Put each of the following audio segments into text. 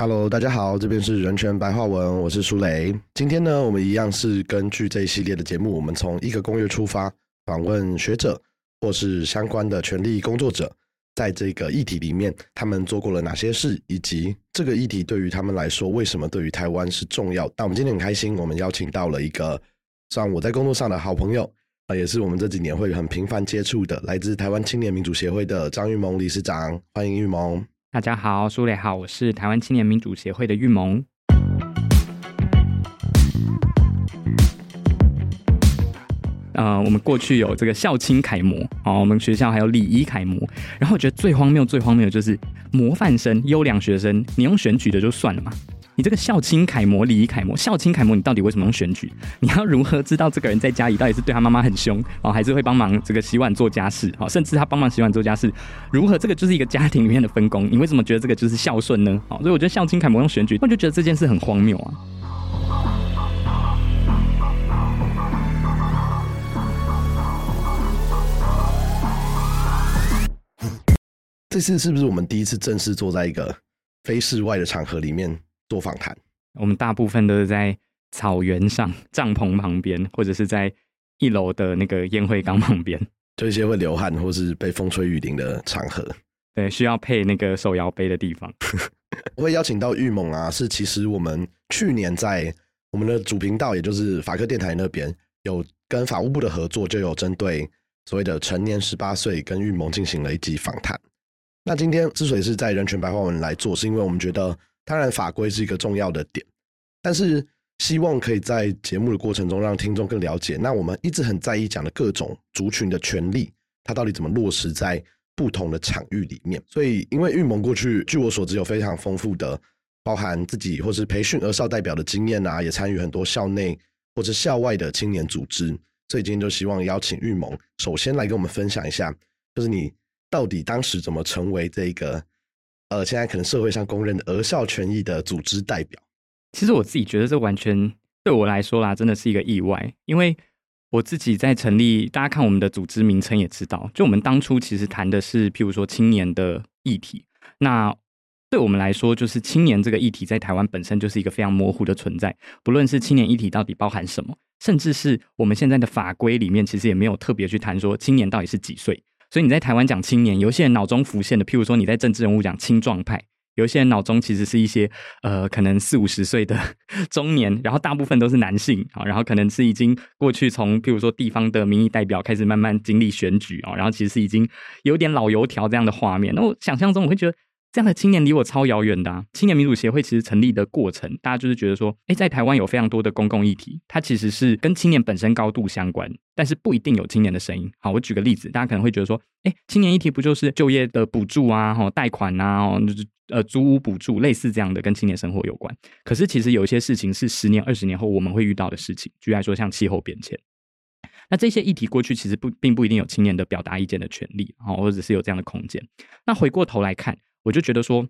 Hello，大家好，这边是人权白话文，我是舒雷。今天呢，我们一样是根据这一系列的节目，我们从一个公约出发，访问学者或是相关的权利工作者，在这个议题里面，他们做过了哪些事，以及这个议题对于他们来说，为什么对于台湾是重要。那我们今天很开心，我们邀请到了一个算我在工作上的好朋友啊，也是我们这几年会很频繁接触的，来自台湾青年民主协会的张玉萌理事长，欢迎玉萌。大家好，苏磊好，我是台湾青年民主协会的玉萌。呃，我们过去有这个校青楷模哦，我们学校还有礼仪楷模。然后我觉得最荒谬、最荒谬的就是模范生、优良学生，你用选举的就算了嘛。你这个孝亲楷模、礼仪楷模、孝亲楷模，你到底为什么用选举？你要如何知道这个人在家里到底是对他妈妈很凶哦，还是会帮忙这个洗碗做家事？哦，甚至他帮忙洗碗做家事，如何这个就是一个家庭里面的分工？你为什么觉得这个就是孝顺呢？哦，所以我觉得孝亲楷模用选举，我就觉得这件事很荒谬啊。这次是不是我们第一次正式坐在一个非室外的场合里面？做访谈，我们大部分都是在草原上、帐篷旁边，或者是在一楼的那个烟灰缸旁边，就一些会流汗或是被风吹雨淋的场合。对，需要配那个手摇杯的地方。我会邀请到玉猛啊，是其实我们去年在我们的主频道，也就是法科电台那边，有跟法务部的合作，就有针对所谓的成年十八岁跟玉猛进行了一集访谈。那今天之所以是在人权白话文来做，是因为我们觉得。当然，法规是一个重要的点，但是希望可以在节目的过程中让听众更了解。那我们一直很在意讲的各种族群的权利，它到底怎么落实在不同的场域里面。所以，因为玉盟过去据我所知有非常丰富的，包含自己或是培训儿少代表的经验啊，也参与很多校内或者校外的青年组织。所以今天就希望邀请玉盟，首先来跟我们分享一下，就是你到底当时怎么成为这个。呃，现在可能社会上公认的儿少权益的组织代表，其实我自己觉得这完全对我来说啦，真的是一个意外。因为我自己在成立，大家看我们的组织名称也知道，就我们当初其实谈的是，譬如说青年的议题。那对我们来说，就是青年这个议题在台湾本身就是一个非常模糊的存在。不论是青年议题到底包含什么，甚至是我们现在的法规里面，其实也没有特别去谈说青年到底是几岁。所以你在台湾讲青年，有些人脑中浮现的，譬如说你在政治人物讲青壮派，有些人脑中其实是一些呃，可能四五十岁的 中年，然后大部分都是男性啊，然后可能是已经过去从譬如说地方的民意代表开始慢慢经历选举啊，然后其实是已经有点老油条这样的画面。那我想象中我会觉得。这样的青年离我超遥远的啊。青年民主协会其实成立的过程，大家就是觉得说，哎，在台湾有非常多的公共议题，它其实是跟青年本身高度相关，但是不一定有青年的声音。好，我举个例子，大家可能会觉得说，哎，青年议题不就是就业的补助啊，哈，贷款啊，哦，就是呃，租屋补助，类似这样的跟青年生活有关。可是其实有一些事情是十年、二十年后我们会遇到的事情，举例说像气候变迁，那这些议题过去其实不并不一定有青年的表达意见的权利，哦，或者是有这样的空间。那回过头来看。我就觉得说，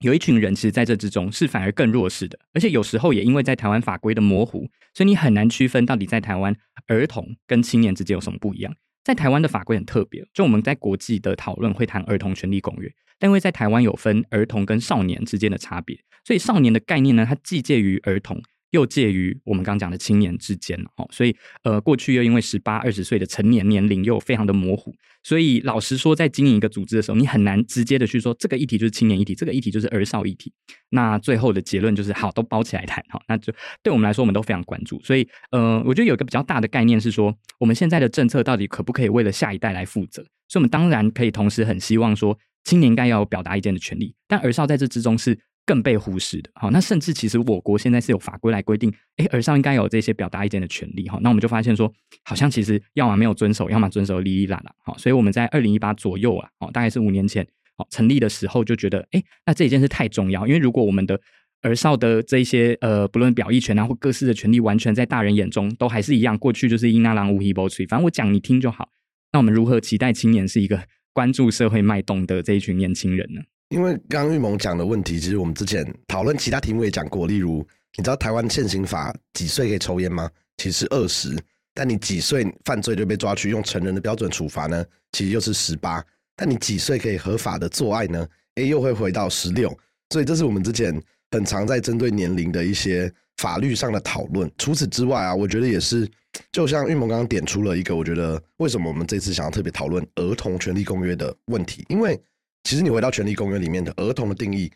有一群人其实在这之中是反而更弱势的，而且有时候也因为在台湾法规的模糊，所以你很难区分到底在台湾儿童跟青年之间有什么不一样。在台湾的法规很特别，就我们在国际的讨论会谈儿童权利公约，但因为在台湾有分儿童跟少年之间的差别，所以少年的概念呢，它既介于儿童。又介于我们刚讲的青年之间哦，所以呃，过去又因为十八二十岁的成年年龄又非常的模糊，所以老实说，在经营一个组织的时候，你很难直接的去说这个议题就是青年议题，这个议题就是儿少议题。那最后的结论就是好，都包起来谈哈。那就对我们来说，我们都非常关注。所以呃，我觉得有一个比较大的概念是说，我们现在的政策到底可不可以为了下一代来负责？所以，我们当然可以同时很希望说，青年应该要有表达意见的权利，但儿少在这之中是。更被忽视的，好，那甚至其实我国现在是有法规来规定，哎，儿少应该有这些表达意见的权利，哈，那我们就发现说，好像其实要么没有遵守，要么遵守利益啦啦，好，所以我们在二零一八左右啊，哦，大概是五年前，好成立的时候就觉得，哎，那这一件事太重要，因为如果我们的儿少的这些呃，不论表意权啊或各式的权利，完全在大人眼中都还是一样，过去就是英阿郎无希波吹，反正我讲你听就好，那我们如何期待青年是一个关注社会脉动的这一群年轻人呢？因为刚刚玉萌讲的问题，其实我们之前讨论其他题目也讲过。例如，你知道台湾现行法几岁可以抽烟吗？其实二十。但你几岁犯罪就被抓去用成人的标准处罚呢？其实又是十八。但你几岁可以合法的做爱呢？诶，又会回到十六。所以这是我们之前很常在针对年龄的一些法律上的讨论。除此之外啊，我觉得也是，就像玉萌刚刚点出了一个，我觉得为什么我们这次想要特别讨论儿童权利公约的问题，因为其实你回到权力公约里面的儿童的定义。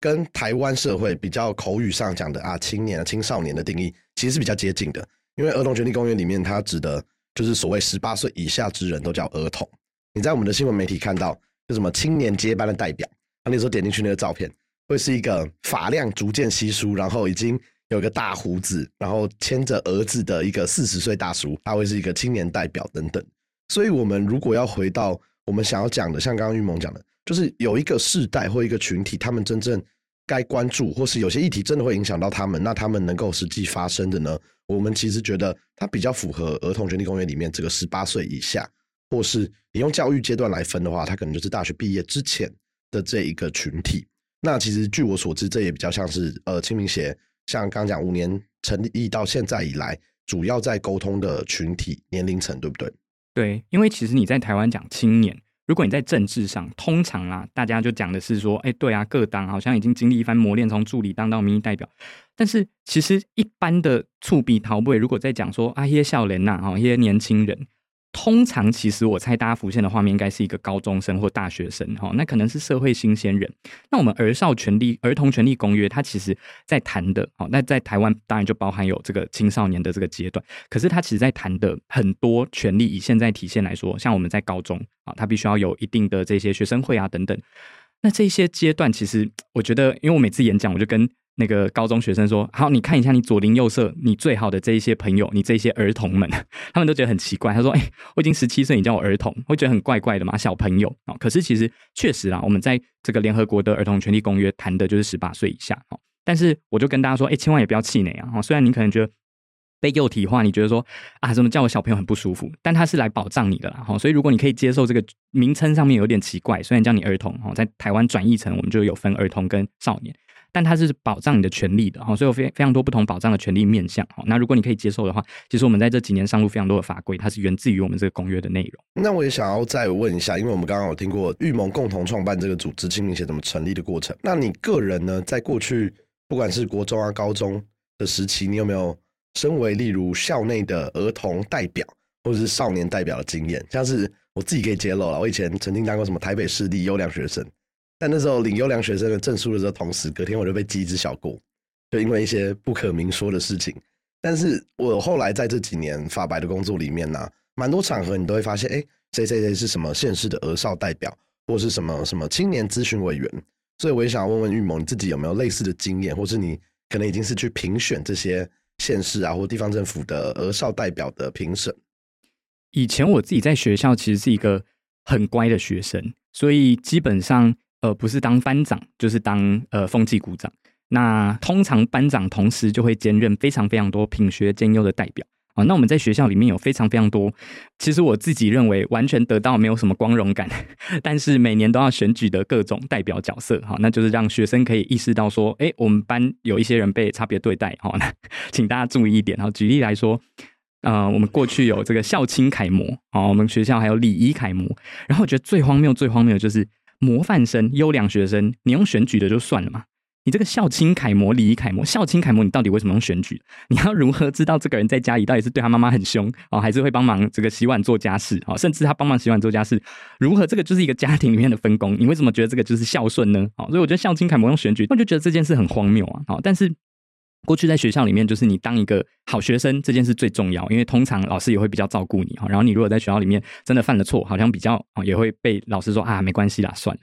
跟台湾社会比较口语上讲的啊，青年、青少年的定义其实是比较接近的。因为《儿童权利公约》里面，它指的就是所谓十八岁以下之人都叫儿童。你在我们的新闻媒体看到，就什么青年接班的代表，那时候点进去那个照片，会是一个发量逐渐稀疏，然后已经有个大胡子，然后牵着儿子的一个四十岁大叔，他会是一个青年代表等等。所以，我们如果要回到我们想要讲的，像刚刚玉萌讲的。就是有一个世代或一个群体，他们真正该关注，或是有些议题真的会影响到他们，那他们能够实际发生的呢？我们其实觉得它比较符合《儿童权利公约》里面这个十八岁以下，或是你用教育阶段来分的话，它可能就是大学毕业之前的这一个群体。那其实据我所知，这也比较像是呃清明协，像刚讲五年成立到现在以来，主要在沟通的群体年龄层，对不对？对，因为其实你在台湾讲青年。如果你在政治上，通常啦，大家就讲的是说，哎，对啊，各党好像已经经历一番磨练，从助理当到民意代表。但是其实一般的触笔逃不如果在讲说啊，一些少年呐，哈，一些年轻人。通常，其实我猜大家浮现的画面应该是一个高中生或大学生，哈，那可能是社会新鲜人。那我们儿少权利、儿童权利公约，它其实在谈的，好，那在台湾当然就包含有这个青少年的这个阶段。可是它其实在谈的很多权利，以现在体现来说，像我们在高中啊，他必须要有一定的这些学生会啊等等。那这些阶段，其实我觉得，因为我每次演讲，我就跟。那个高中学生说：“好，你看一下你左邻右舍，你最好的这一些朋友，你这些儿童们，他们都觉得很奇怪。他说：‘哎，我已经十七岁，你叫我儿童，会觉得很怪怪的嘛，小朋友啊。’可是其实确实啊，我们在这个联合国的儿童权利公约谈的就是十八岁以下。哦，但是我就跟大家说：‘哎，千万也不要气馁啊！虽然你可能觉得被幼体化，你觉得说啊，怎么叫我小朋友很不舒服，但他是来保障你的啦。好，所以如果你可以接受这个名称上面有点奇怪，虽然叫你儿童，哦，在台湾转译成我们就有分儿童跟少年。”但它是保障你的权利的哈，所以有非非常多不同保障的权利面向哈。那如果你可以接受的话，其实我们在这几年上路非常多的法规，它是源自于我们这个公约的内容。那我也想要再问一下，因为我们刚刚有听过玉盟共同创办这个组织清明节怎么成立的过程。那你个人呢，在过去不管是国中啊、高中的时期，你有没有身为例如校内的儿童代表或者是少年代表的经验？像是我自己可以揭露了，我以前曾经当过什么台北市立优良学生。但那时候领优良学生的证书的时候，同时隔天我就被寄一只小过，就因为一些不可明说的事情。但是我后来在这几年发白的工作里面呢，蛮多场合你都会发现，哎，谁谁谁是什么县市的儿少代表，或是什么什么青年咨询委员。所以我也想问问玉萌，你自己有没有类似的经验，或是你可能已经是去评选这些县市啊或地方政府的儿少代表的评审？以前我自己在学校其实是一个很乖的学生，所以基本上。呃，不是当班长，就是当呃风纪股长。那通常班长同时就会兼任非常非常多品学兼优的代表啊。那我们在学校里面有非常非常多，其实我自己认为完全得到没有什么光荣感，但是每年都要选举的各种代表角色哈，那就是让学生可以意识到说，哎，我们班有一些人被差别对待哈，那请大家注意一点哈。举例来说，呃，我们过去有这个校青楷模啊，我们学校还有礼仪楷模，然后我觉得最荒谬、最荒谬的就是。模范生、优良学生，你用选举的就算了嘛？你这个校青楷模、礼仪楷模、校青楷模，你到底为什么用选举？你要如何知道这个人在家里到底是对他妈妈很凶哦，还是会帮忙这个洗碗做家事哦？甚至他帮忙洗碗做家事，如何这个就是一个家庭里面的分工？你为什么觉得这个就是孝顺呢？哦，所以我觉得校青楷模用选举，我就觉得这件事很荒谬啊！好，但是。过去在学校里面，就是你当一个好学生这件事最重要，因为通常老师也会比较照顾你哈。然后你如果在学校里面真的犯了错，好像比较也会被老师说啊，没关系啦，算了。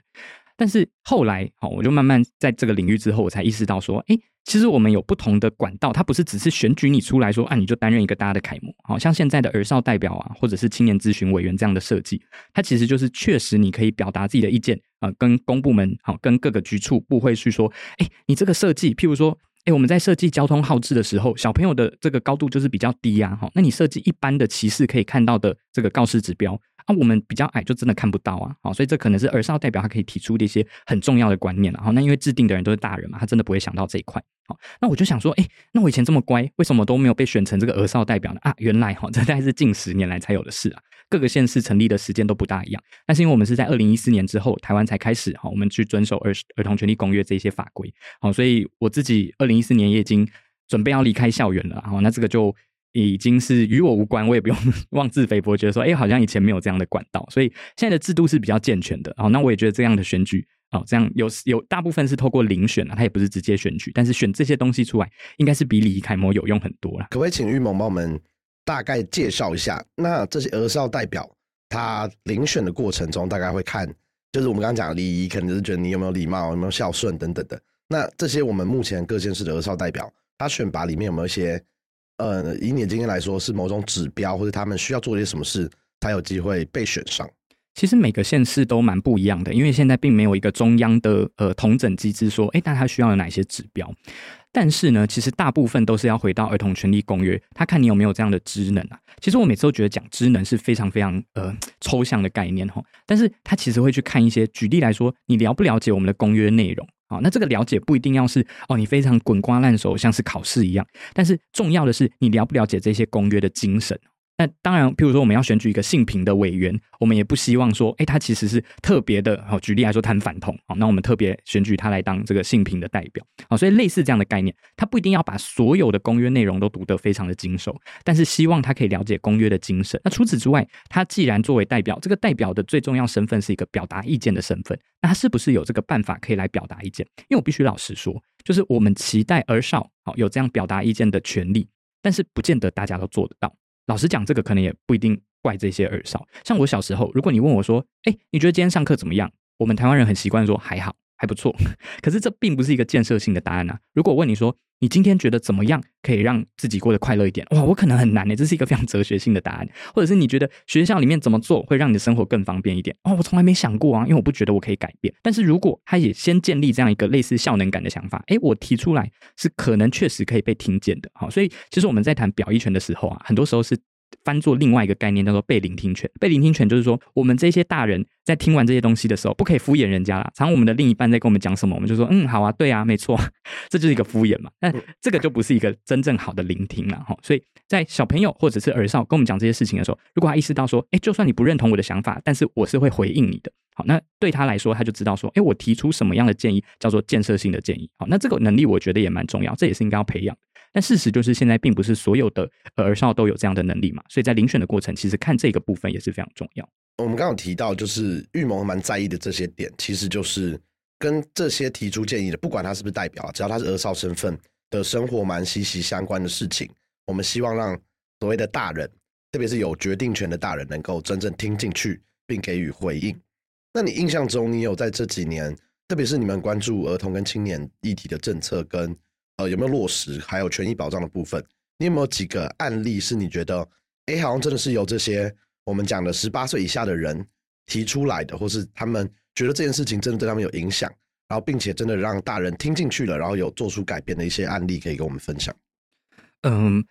但是后来，好，我就慢慢在这个领域之后，我才意识到说，哎，其实我们有不同的管道，它不是只是选举你出来说啊，你就担任一个大家的楷模。好像现在的儿少代表啊，或者是青年咨询委员这样的设计，它其实就是确实你可以表达自己的意见啊，跟公部门好，跟各个局处部会去说，哎，你这个设计，譬如说。哎，我们在设计交通号志的时候，小朋友的这个高度就是比较低呀，哈。那你设计一般的骑士可以看到的这个告示指标，啊，我们比较矮就真的看不到啊，好，所以这可能是儿少代表他可以提出的一些很重要的观念了，好，那因为制定的人都是大人嘛，他真的不会想到这一块，好，那我就想说，哎，那我以前这么乖，为什么都没有被选成这个儿少代表呢？啊，原来哈，这大概是近十年来才有的事啊。各个县市成立的时间都不大一样。但是因为我们是在二零一四年之后，台湾才开始哈，我们去遵守儿儿童权利公约这些法规，好，所以我自己二零一四年也已经准备要离开校园了，好，那这个就已经是与我无关，我也不用 妄自菲薄，觉得说，哎，好像以前没有这样的管道，所以现在的制度是比较健全的，好，那我也觉得这样的选举。哦，这样有有大部分是透过遴选啊，他也不是直接选举，但是选这些东西出来，应该是比李楷模有用很多了。可不可以请玉萌帮我们大概介绍一下？那这些儿少代表他遴选的过程中，大概会看，就是我们刚刚讲的礼仪，可能就是觉得你有没有礼貌、有没有孝顺等等的。那这些我们目前各县市的儿少代表，他选拔里面有没有一些，呃，以你的经验来说，是某种指标，或者他们需要做一些什么事，才有机会被选上？其实每个县市都蛮不一样的，因为现在并没有一个中央的呃统整机制，说，哎，那它需要有哪些指标？但是呢，其实大部分都是要回到儿童权利公约，他看你有没有这样的职能啊。其实我每次都觉得讲职能是非常非常呃抽象的概念哈，但是他其实会去看一些，举例来说，你了不了解我们的公约内容啊？那这个了解不一定要是哦，你非常滚瓜烂熟，像是考试一样，但是重要的是你了不了解这些公约的精神。那当然，譬如说我们要选举一个性平的委员，我们也不希望说，哎，他其实是特别的。好，举例来说，他很反同，好，那我们特别选举他来当这个性平的代表。好，所以类似这样的概念，他不一定要把所有的公约内容都读得非常的精熟，但是希望他可以了解公约的精神。那除此之外，他既然作为代表，这个代表的最重要身份是一个表达意见的身份，那他是不是有这个办法可以来表达意见？因为我必须老实说，就是我们期待儿少好有这样表达意见的权利，但是不见得大家都做得到。老实讲，这个可能也不一定怪这些耳少。像我小时候，如果你问我说：“哎，你觉得今天上课怎么样？”我们台湾人很习惯说“还好，还不错”。可是这并不是一个建设性的答案啊。如果问你说：“你今天觉得怎么样？可以让自己过得快乐一点？”哇，我可能很难呢。这是一个非常哲学性的答案。或者是你觉得学校里面怎么做会让你的生活更方便一点？哦，我从来没想过啊，因为我不觉得我可以改变。但是如果他也先建立这样一个类似效能感的想法，哎，我提出来是可能确实可以被听见的。好，所以其实我们在谈表意权的时候啊，很多时候是。翻做另外一个概念，叫做被聆听权。被聆听权就是说，我们这些大人在听完这些东西的时候，不可以敷衍人家啦。常我们的另一半在跟我们讲什么，我们就说，嗯，好啊，对啊，没错，这就是一个敷衍嘛。那这个就不是一个真正好的聆听了哈。所以在小朋友或者是儿少跟我们讲这些事情的时候，如果他意识到说，哎，就算你不认同我的想法，但是我是会回应你的。好，那对他来说，他就知道说，哎，我提出什么样的建议叫做建设性的建议。好，那这个能力我觉得也蛮重要，这也是应该要培养。但事实就是，现在并不是所有的儿少都有这样的能力嘛，所以在遴选的过程，其实看这个部分也是非常重要。我们刚刚提到，就是预谋蛮在意的这些点，其实就是跟这些提出建议的，不管他是不是代表，只要他是儿少身份的生活蛮息息相关的事情，我们希望让所谓的大人，特别是有决定权的大人，能够真正听进去并给予回应。那你印象中，你有在这几年，特别是你们关注儿童跟青年议题的政策跟？呃，有没有落实？还有权益保障的部分，你有没有几个案例是你觉得，哎，好像真的是由这些我们讲的十八岁以下的人提出来的，或是他们觉得这件事情真的对他们有影响，然后并且真的让大人听进去了，然后有做出改变的一些案例，可以跟我们分享？嗯，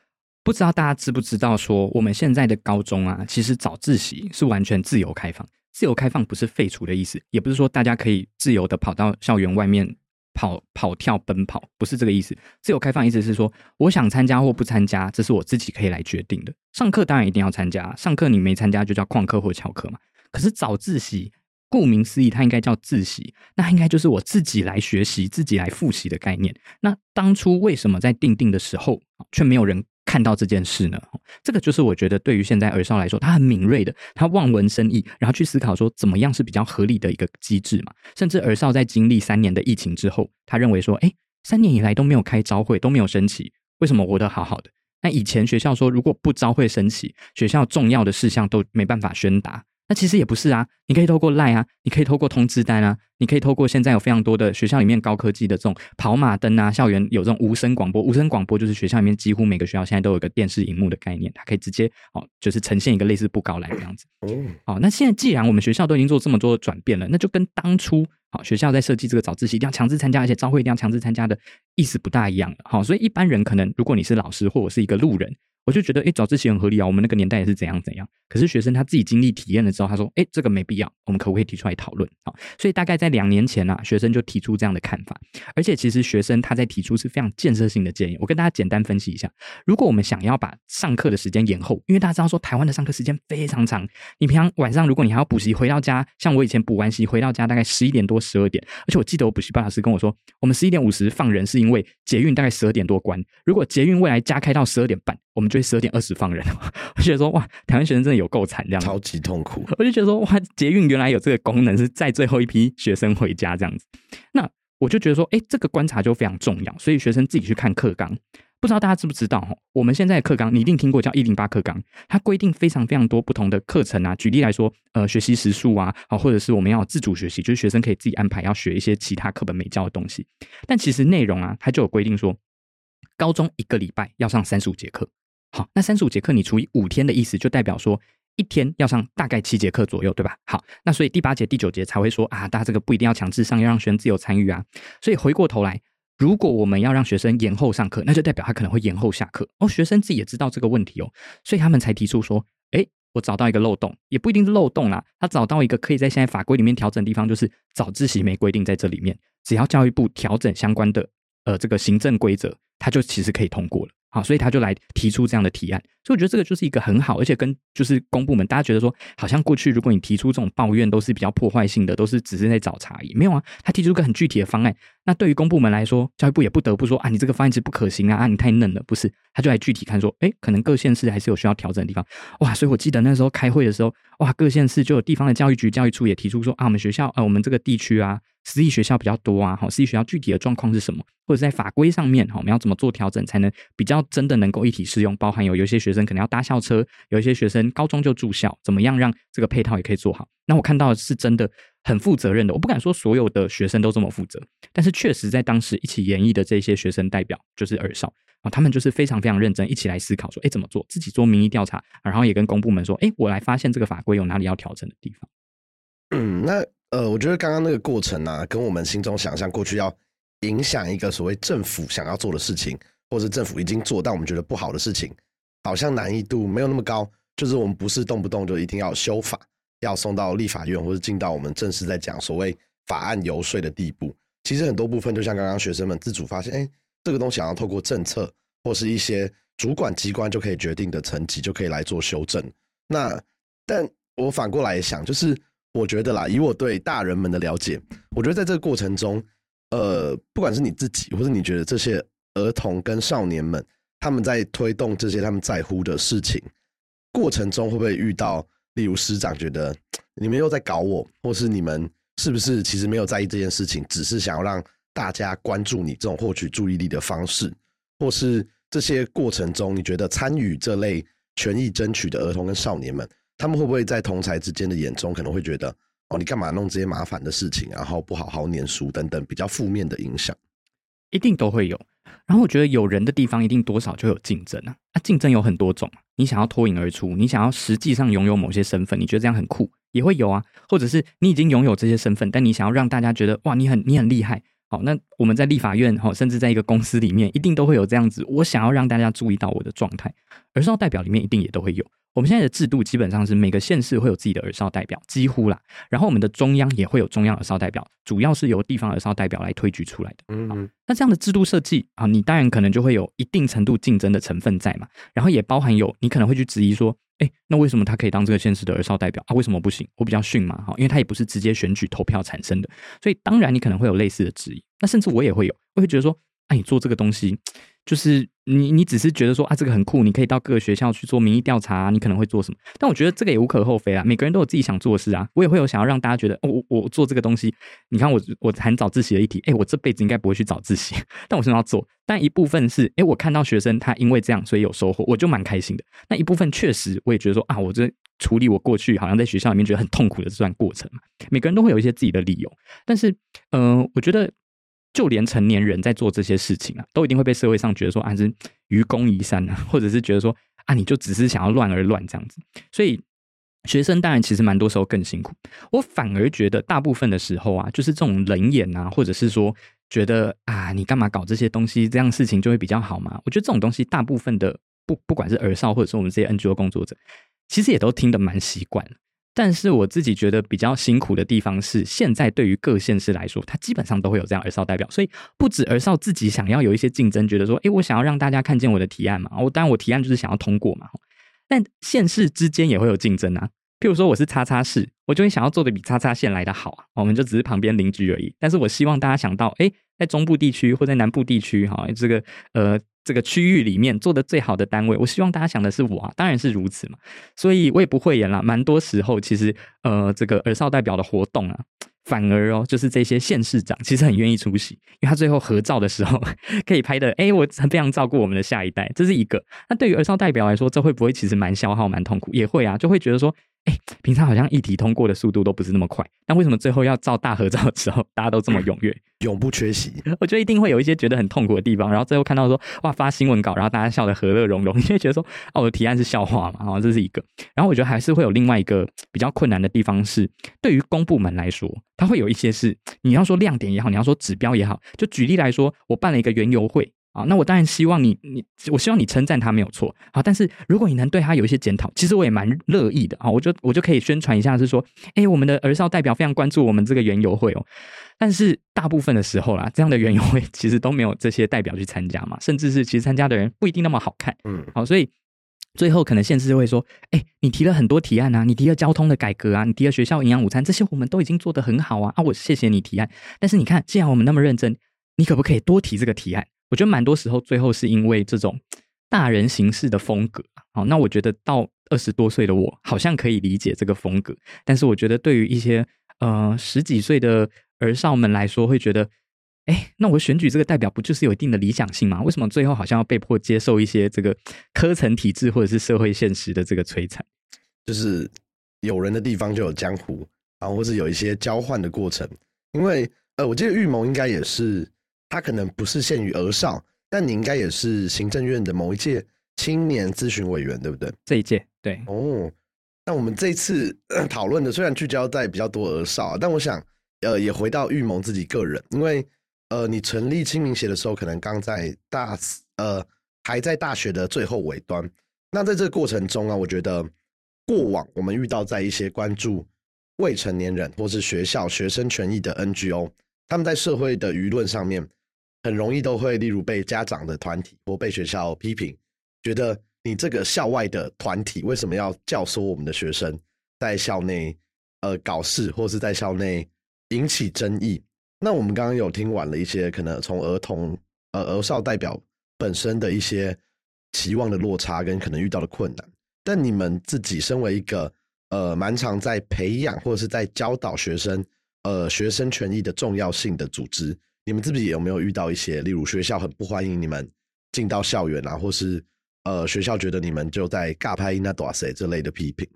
不知道大家知不知道，说我们现在的高中啊，其实早自习是完全自由开放。自由开放不是废除的意思，也不是说大家可以自由的跑到校园外面。跑跑跳奔跑不是这个意思，自由开放意思是说，我想参加或不参加，这是我自己可以来决定的。上课当然一定要参加，上课你没参加就叫旷课或翘课嘛。可是早自习，顾名思义，它应该叫自习，那应该就是我自己来学习、自己来复习的概念。那当初为什么在定定的时候，却没有人？看到这件事呢，这个就是我觉得对于现在儿少来说，他很敏锐的，他望文生义，然后去思考说怎么样是比较合理的一个机制嘛。甚至儿少在经历三年的疫情之后，他认为说，哎，三年以来都没有开招会，都没有升旗，为什么活得好好的？那以前学校说，如果不招会升旗，学校重要的事项都没办法宣达。那其实也不是啊，你可以透过赖啊，你可以透过通知单啊，你可以透过现在有非常多的学校里面高科技的这种跑马灯啊，校园有这种无声广播，无声广播就是学校里面几乎每个学校现在都有一个电视荧幕的概念，它可以直接哦，就是呈现一个类似布告栏这样子。哦，那现在既然我们学校都已经做这么多的转变了，那就跟当初好学校在设计这个早自习一定要强制参加，而且招会一定要强制参加的意思不大一样了。好，所以一般人可能如果你是老师或者是一个路人。我就觉得，哎，早自习很合理啊，我们那个年代也是怎样怎样。可是学生他自己经历体验了之后，他说，哎，这个没必要，我们可不可以提出来讨论？好，所以大概在两年前啊，学生就提出这样的看法。而且其实学生他在提出是非常建设性的建议。我跟大家简单分析一下，如果我们想要把上课的时间延后，因为大家知道说台湾的上课时间非常长，你平常晚上如果你还要补习，回到家，像我以前补完习回到家大概十一点多十二点，而且我记得我补习班老师跟我说，我们十一点五十放人是因为捷运大概十二点多关，如果捷运未来加开到十二点半。我们就会十二点二十放人，我觉得说哇，台湾学生真的有够惨，这样超级痛苦。我就觉得说哇，捷运原来有这个功能，是在最后一批学生回家这样子。那我就觉得说，哎，这个观察就非常重要。所以学生自己去看课纲，不知道大家知不知道哈？我们现在的课纲，你一定听过叫一零八课纲，它规定非常非常多不同的课程啊。举例来说，呃，学习时数啊，好，或者是我们要自主学习，就是学生可以自己安排要学一些其他课本没教的东西。但其实内容啊，它就有规定说，高中一个礼拜要上三十五节课。好，那三十五节课你除以五天的意思，就代表说一天要上大概七节课左右，对吧？好，那所以第八节、第九节才会说啊，大家这个不一定要强制上，要让学生自由参与啊。所以回过头来，如果我们要让学生延后上课，那就代表他可能会延后下课哦。学生自己也知道这个问题哦，所以他们才提出说，哎，我找到一个漏洞，也不一定是漏洞啦，他找到一个可以在现在法规里面调整的地方，就是早自习没规定在这里面，只要教育部调整相关的呃这个行政规则，他就其实可以通过了。好，所以他就来提出这样的提案，所以我觉得这个就是一个很好，而且跟就是公部门，大家觉得说，好像过去如果你提出这种抱怨，都是比较破坏性的，都是只是在找茬而已。没有啊，他提出个很具体的方案，那对于公部门来说，教育部也不得不说啊，你这个方案是不可行啊，啊，你太嫩了，不是？他就来具体看说，哎，可能各县市还是有需要调整的地方，哇，所以我记得那时候开会的时候，哇，各县市就有地方的教育局、教育处也提出说啊，我们学校啊，我们这个地区啊。私立学校比较多啊，好，私立学校具体的状况是什么？或者在法规上面，哈，我们要怎么做调整，才能比较真的能够一体适用？包含有有些学生可能要搭校车，有一些学生高中就住校，怎么样让这个配套也可以做好？那我看到是真的很负责任的，我不敢说所有的学生都这么负责，但是确实在当时一起演绎的这些学生代表，就是二少啊，他们就是非常非常认真，一起来思考说，哎，怎么做？自己做民意调查，然后也跟公部门说，哎，我来发现这个法规有哪里要调整的地方。嗯，那。呃，我觉得刚刚那个过程呢，跟我们心中想象过去要影响一个所谓政府想要做的事情，或者政府已经做但我们觉得不好的事情，好像难易度没有那么高。就是我们不是动不动就一定要修法，要送到立法院或者进到我们正式在讲所谓法案游说的地步。其实很多部分就像刚刚学生们自主发现，哎，这个东西想要透过政策或是一些主管机关就可以决定的层级就可以来做修正。那但我反过来想，就是。我觉得啦，以我对大人们的了解，我觉得在这个过程中，呃，不管是你自己，或者你觉得这些儿童跟少年们，他们在推动这些他们在乎的事情过程中，会不会遇到，例如师长觉得 你们又在搞我，或是你们是不是其实没有在意这件事情，只是想要让大家关注你这种获取注意力的方式，或是这些过程中，你觉得参与这类权益争取的儿童跟少年们？他们会不会在同才之间的眼中，可能会觉得哦，你干嘛弄这些麻烦的事情，然后不好好念书等等比较负面的影响？一定都会有。然后我觉得有人的地方，一定多少就有竞争啊。啊，竞争有很多种。你想要脱颖而出，你想要实际上拥有某些身份，你觉得这样很酷，也会有啊。或者是你已经拥有这些身份，但你想要让大家觉得哇，你很你很厉害。好，那我们在立法院，哈，甚至在一个公司里面，一定都会有这样子。我想要让大家注意到我的状态，而少代表里面一定也都会有。我们现在的制度基本上是每个县市会有自己的儿少代表，几乎啦。然后我们的中央也会有中央儿少代表，主要是由地方儿少代表来推举出来的。嗯，那这样的制度设计啊，你当然可能就会有一定程度竞争的成分在嘛。然后也包含有你可能会去质疑说，哎，那为什么他可以当这个县市的儿少代表啊？为什么不行？我比较逊嘛，哈，因为他也不是直接选举投票产生的，所以当然你可能会有类似的质疑。那甚至我也会有，我会觉得说，哎，你做这个东西。就是你，你只是觉得说啊，这个很酷，你可以到各个学校去做民意调查，你可能会做什么？但我觉得这个也无可厚非啊，每个人都有自己想做的事啊。我也会有想要让大家觉得，哦我我做这个东西，你看我我谈早自习的一题，哎，我这辈子应该不会去早自习，但我是要做。但一部分是，哎，我看到学生他因为这样，所以有收获，我就蛮开心的。那一部分确实，我也觉得说啊，我这处理我过去好像在学校里面觉得很痛苦的这段过程，每个人都会有一些自己的理由。但是，嗯，我觉得。就连成年人在做这些事情啊，都一定会被社会上觉得说啊是愚公移山啊，或者是觉得说啊你就只是想要乱而乱这样子。所以学生当然其实蛮多时候更辛苦。我反而觉得大部分的时候啊，就是这种冷眼啊，或者是说觉得啊你干嘛搞这些东西，这样事情就会比较好嘛。我觉得这种东西大部分的不不管是儿少或者是我们这些 NGO 工作者，其实也都听得蛮习惯。但是我自己觉得比较辛苦的地方是，现在对于各县市来说，它基本上都会有这样儿少代表，所以不止儿少自己想要有一些竞争，觉得说，诶，我想要让大家看见我的提案嘛，我当然我提案就是想要通过嘛，但县市之间也会有竞争啊。譬如说我是叉叉市，我就会想要做的比叉叉县来的好啊，我们就只是旁边邻居而已。但是我希望大家想到，诶，在中部地区或在南部地区，哈，这个呃。这个区域里面做的最好的单位，我希望大家想的是我，啊，当然是如此嘛。所以我也不会演了，蛮多时候其实呃，这个耳少代表的活动啊，反而哦，就是这些县市长其实很愿意出席，因为他最后合照的时候 可以拍的，哎，我很非常照顾我们的下一代，这是一个。那对于儿少代表来说，这会不会其实蛮消耗、蛮痛苦？也会啊，就会觉得说。哎，平常好像议题通过的速度都不是那么快，那为什么最后要照大合照的时候，大家都这么踊跃，永不缺席？我觉得一定会有一些觉得很痛苦的地方，然后最后看到说哇发新闻稿，然后大家笑得和乐融融，因为觉得说哦，我的提案是笑话嘛？啊，这是一个。然后我觉得还是会有另外一个比较困难的地方是，对于公部门来说，它会有一些是你要说亮点也好，你要说指标也好，就举例来说，我办了一个园游会。啊，那我当然希望你，你我希望你称赞他没有错，好，但是如果你能对他有一些检讨，其实我也蛮乐意的啊，我就我就可以宣传一下，是说，哎，我们的儿少代表非常关注我们这个园游会哦，但是大部分的时候啦，这样的园游会其实都没有这些代表去参加嘛，甚至是其实参加的人不一定那么好看，嗯，好，所以最后可能县市就会说，哎，你提了很多提案啊，你提了交通的改革啊，你提了学校营养午餐，这些我们都已经做得很好啊，啊，我谢谢你提案，但是你看，既然我们那么认真，你可不可以多提这个提案？我觉得蛮多时候，最后是因为这种大人行事的风格。好，那我觉得到二十多岁的我，好像可以理解这个风格。但是我觉得，对于一些呃十几岁的儿少们来说，会觉得，哎，那我选举这个代表，不就是有一定的理想性吗？为什么最后好像要被迫接受一些这个科层体制或者是社会现实的这个摧残？就是有人的地方就有江湖，然后或是有一些交换的过程。因为呃，我记得预谋应该也是。他可能不是限于儿少，但你应该也是行政院的某一届青年咨询委员，对不对？这一届，对。哦，那我们这次讨论的虽然聚焦在比较多儿少，但我想，呃，也回到玉谋自己个人，因为，呃，你成立清明协的时候，可能刚在大，呃，还在大学的最后尾端。那在这个过程中啊，我觉得过往我们遇到在一些关注未成年人或是学校学生权益的 NGO，他们在社会的舆论上面。很容易都会，例如被家长的团体或被学校批评，觉得你这个校外的团体为什么要教唆我们的学生在校内呃搞事，或是在校内引起争议？那我们刚刚有听完了一些可能从儿童呃儿少代表本身的一些期望的落差跟可能遇到的困难，但你们自己身为一个呃蛮常在培养或者是在教导学生呃学生权益的重要性的组织。你们自己有没有遇到一些，例如学校很不欢迎你们进到校园啊，或是呃学校觉得你们就在尬拍那多谁这类的批评？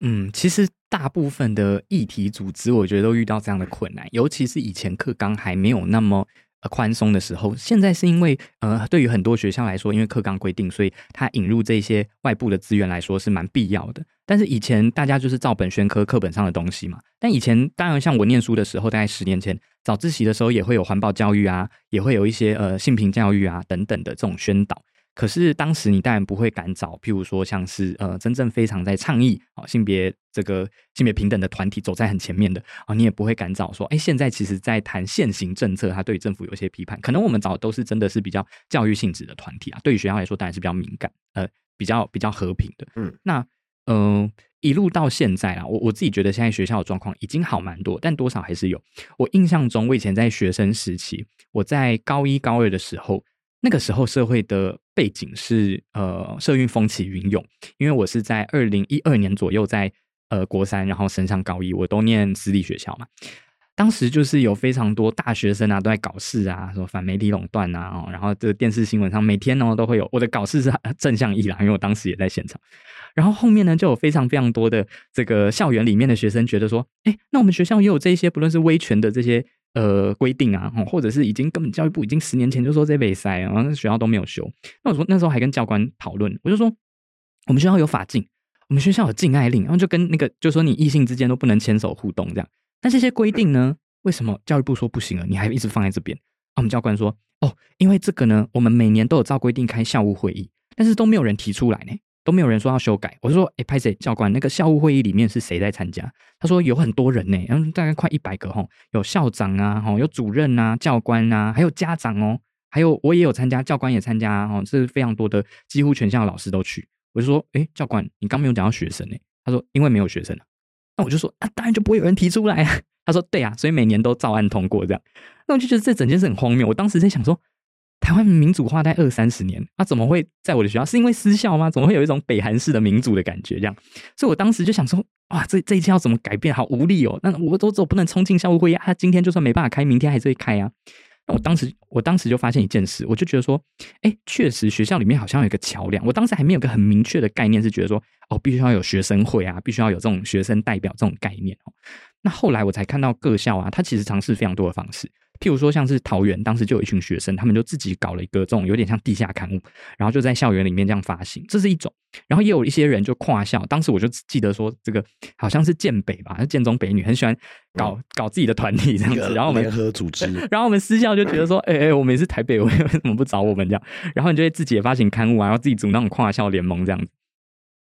嗯，其实大部分的议题组织，我觉得都遇到这样的困难，尤其是以前课纲还没有那么宽松的时候。现在是因为呃，对于很多学校来说，因为课纲规定，所以它引入这些外部的资源来说是蛮必要的。但是以前大家就是照本宣科，课本上的东西嘛。但以前当然像我念书的时候，大概十年前。早自习的时候也会有环保教育啊，也会有一些呃性平教育啊等等的这种宣导。可是当时你当然不会敢找，譬如说像是呃真正非常在倡议哦性别这个性别平等的团体走在很前面的啊，你也不会敢找说，哎，现在其实在谈现行政策，他对政府有些批判。可能我们找都是真的是比较教育性质的团体啊，对于学校来说当然是比较敏感，呃，比较比较和平的。嗯，那嗯。一路到现在啊，我我自己觉得现在学校的状况已经好蛮多，但多少还是有。我印象中，我以前在学生时期，我在高一高二的时候，那个时候社会的背景是呃社运风起云涌，因为我是在二零一二年左右在呃国三，然后升上高一，我都念私立学校嘛。当时就是有非常多大学生啊，都在搞事啊，说反媒体垄断啊，然后这个电视新闻上每天呢都会有我的搞事是正向意啦，因为我当时也在现场。然后后面呢，就有非常非常多的这个校园里面的学生觉得说，哎，那我们学校也有这些，不论是威权的这些呃规定啊，或者是已经根本教育部已经十年前就说这被塞，然后学校都没有修。那我说那时候还跟教官讨论，我就说我们学校有法禁，我们学校有禁爱令，然后就跟那个就说你异性之间都不能牵手互动这样。那这些规定呢，为什么教育部说不行了，你还一直放在这边？我们教官说，哦，因为这个呢，我们每年都有照规定开校务会议。但是都没有人提出来呢，都没有人说要修改。我就说，哎，拍谁教官？那个校务会议里面是谁在参加？他说有很多人呢，嗯，大概快一百个哈，有校长啊，哈，有主任啊，教官啊，还有家长哦，还有我也有参加，教官也参加哦，是非常多的，几乎全校老师都去。我就说，哎，教官，你刚没有讲到学生呢？他说，因为没有学生啊。那我就说，啊，当然就不会有人提出来啊。他说，对啊，所以每年都照案通过这样。那我就觉得这整件事很荒谬。我当时在想说。台湾民主化在二三十年，那怎么会在我的学校？是因为私校吗？怎么会有一种北韩式的民主的感觉？这样，所以我当时就想说，哇，这这一切要怎么改变？好无力哦！那我都走不能冲进校务会议啊！今天就算没办法开，明天还是会开啊！那我当时，我当时就发现一件事，我就觉得说，哎，确实学校里面好像有一个桥梁。我当时还没有个很明确的概念，是觉得说，哦，必须要有学生会啊，必须要有这种学生代表这种概念哦。那后来我才看到各校啊，他其实尝试非常多的方式。譬如说，像是桃园，当时就有一群学生，他们就自己搞了一个这种有点像地下刊物，然后就在校园里面这样发行，这是一种。然后也有一些人就跨校，当时我就记得说，这个好像是建北吧，建中北女，很喜欢搞搞自己的团体这样子。然后我们联合组织，然后我们私校就觉得说，哎哎，我们也是台北，为什么不找我们这样？然后你就会自己也发行刊物啊，然后自己组那种跨校联盟这样子。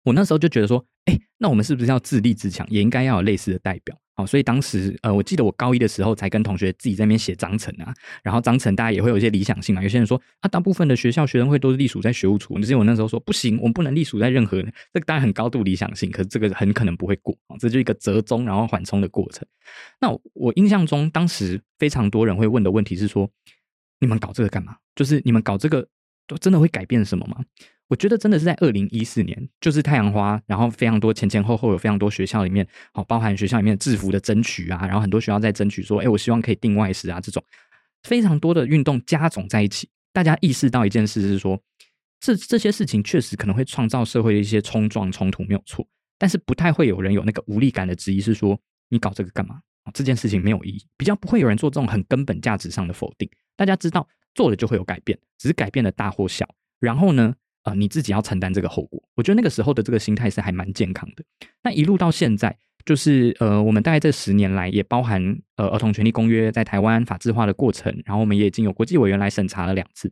我那时候就觉得说，哎，那我们是不是要自立自强，也应该要有类似的代表？好，所以当时，呃，我记得我高一的时候才跟同学自己在那边写章程啊，然后章程大家也会有一些理想性嘛。有些人说，啊，大部分的学校学生会都是隶属在学务处，只是我那时候说不行，我们不能隶属在任何，这个当然很高度理想性，可是这个很可能不会过啊，这就一个折中然后缓冲的过程。那我印象中，当时非常多人会问的问题是说，你们搞这个干嘛？就是你们搞这个，都真的会改变什么吗？我觉得真的是在二零一四年，就是太阳花，然后非常多前前后后有非常多学校里面，好包含学校里面制服的争取啊，然后很多学校在争取说，哎，我希望可以定外事啊，这种非常多的运动加总在一起，大家意识到一件事是说，这这些事情确实可能会创造社会的一些冲撞冲突，没有错，但是不太会有人有那个无力感的质疑，是说你搞这个干嘛？这件事情没有意义，比较不会有人做这种很根本价值上的否定。大家知道做了就会有改变，只是改变的大或小，然后呢？啊，你自己要承担这个后果。我觉得那个时候的这个心态是还蛮健康的。那一路到现在，就是呃，我们大概这十年来也包含呃《儿童权利公约》在台湾法制化的过程，然后我们也已经有国际委员来审查了两次。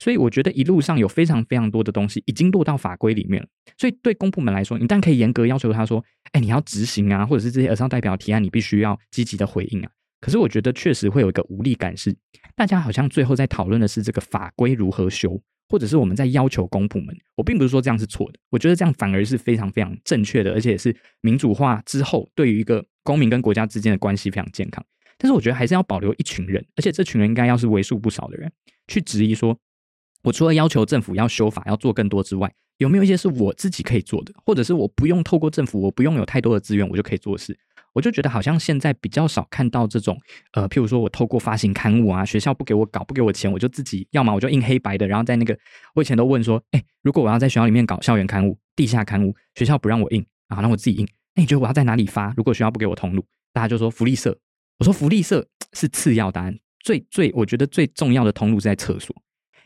所以我觉得一路上有非常非常多的东西已经落到法规里面了。所以对公部门来说，你但可以严格要求他说：“哎，你要执行啊，或者是这些儿上代表提案，你必须要积极的回应啊。”可是我觉得确实会有一个无力感，是大家好像最后在讨论的是这个法规如何修。或者是我们在要求公部门，我并不是说这样是错的，我觉得这样反而是非常非常正确的，而且是民主化之后对于一个公民跟国家之间的关系非常健康。但是我觉得还是要保留一群人，而且这群人应该要是为数不少的人，去质疑说，我除了要求政府要修法要做更多之外，有没有一些是我自己可以做的，或者是我不用透过政府，我不用有太多的资源，我就可以做事。我就觉得好像现在比较少看到这种，呃，譬如说我透过发行刊物啊，学校不给我搞，不给我钱，我就自己要么我就印黑白的，然后在那个我以前都问说，哎，如果我要在学校里面搞校园刊物、地下刊物，学校不让我印啊，那我自己印。那你觉得我要在哪里发？如果学校不给我通路，大家就说福利社。我说福利社 是次要答案，最最我觉得最重要的通路是在厕所，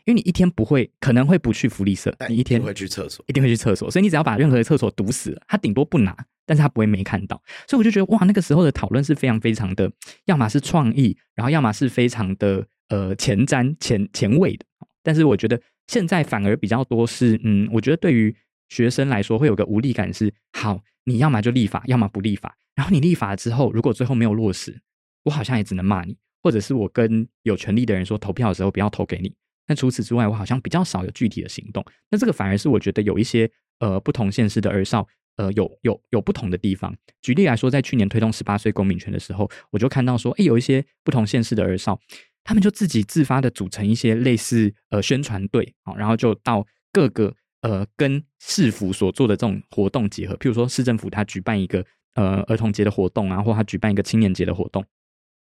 因为你一天不会可能会不去福利社，你一天会去厕所，一定会去厕所，所以你只要把任何的厕所堵死了，他顶多不拿。但是他不会没看到，所以我就觉得哇，那个时候的讨论是非常非常的，要么是创意，然后要么是非常的呃前瞻前前卫的。但是我觉得现在反而比较多是，嗯，我觉得对于学生来说会有个无力感是，好，你要么就立法，要么不立法。然后你立法之后，如果最后没有落实，我好像也只能骂你，或者是我跟有权利的人说，投票的时候不要投给你。但除此之外，我好像比较少有具体的行动。那这个反而是我觉得有一些呃不同县市的儿少。呃，有有有不同的地方。举例来说，在去年推动十八岁公民权的时候，我就看到说，哎，有一些不同县市的儿少，他们就自己自发的组成一些类似呃宣传队啊，然后就到各个呃跟市府所做的这种活动结合，譬如说市政府他举办一个呃儿童节的活动啊，或他举办一个青年节的活动，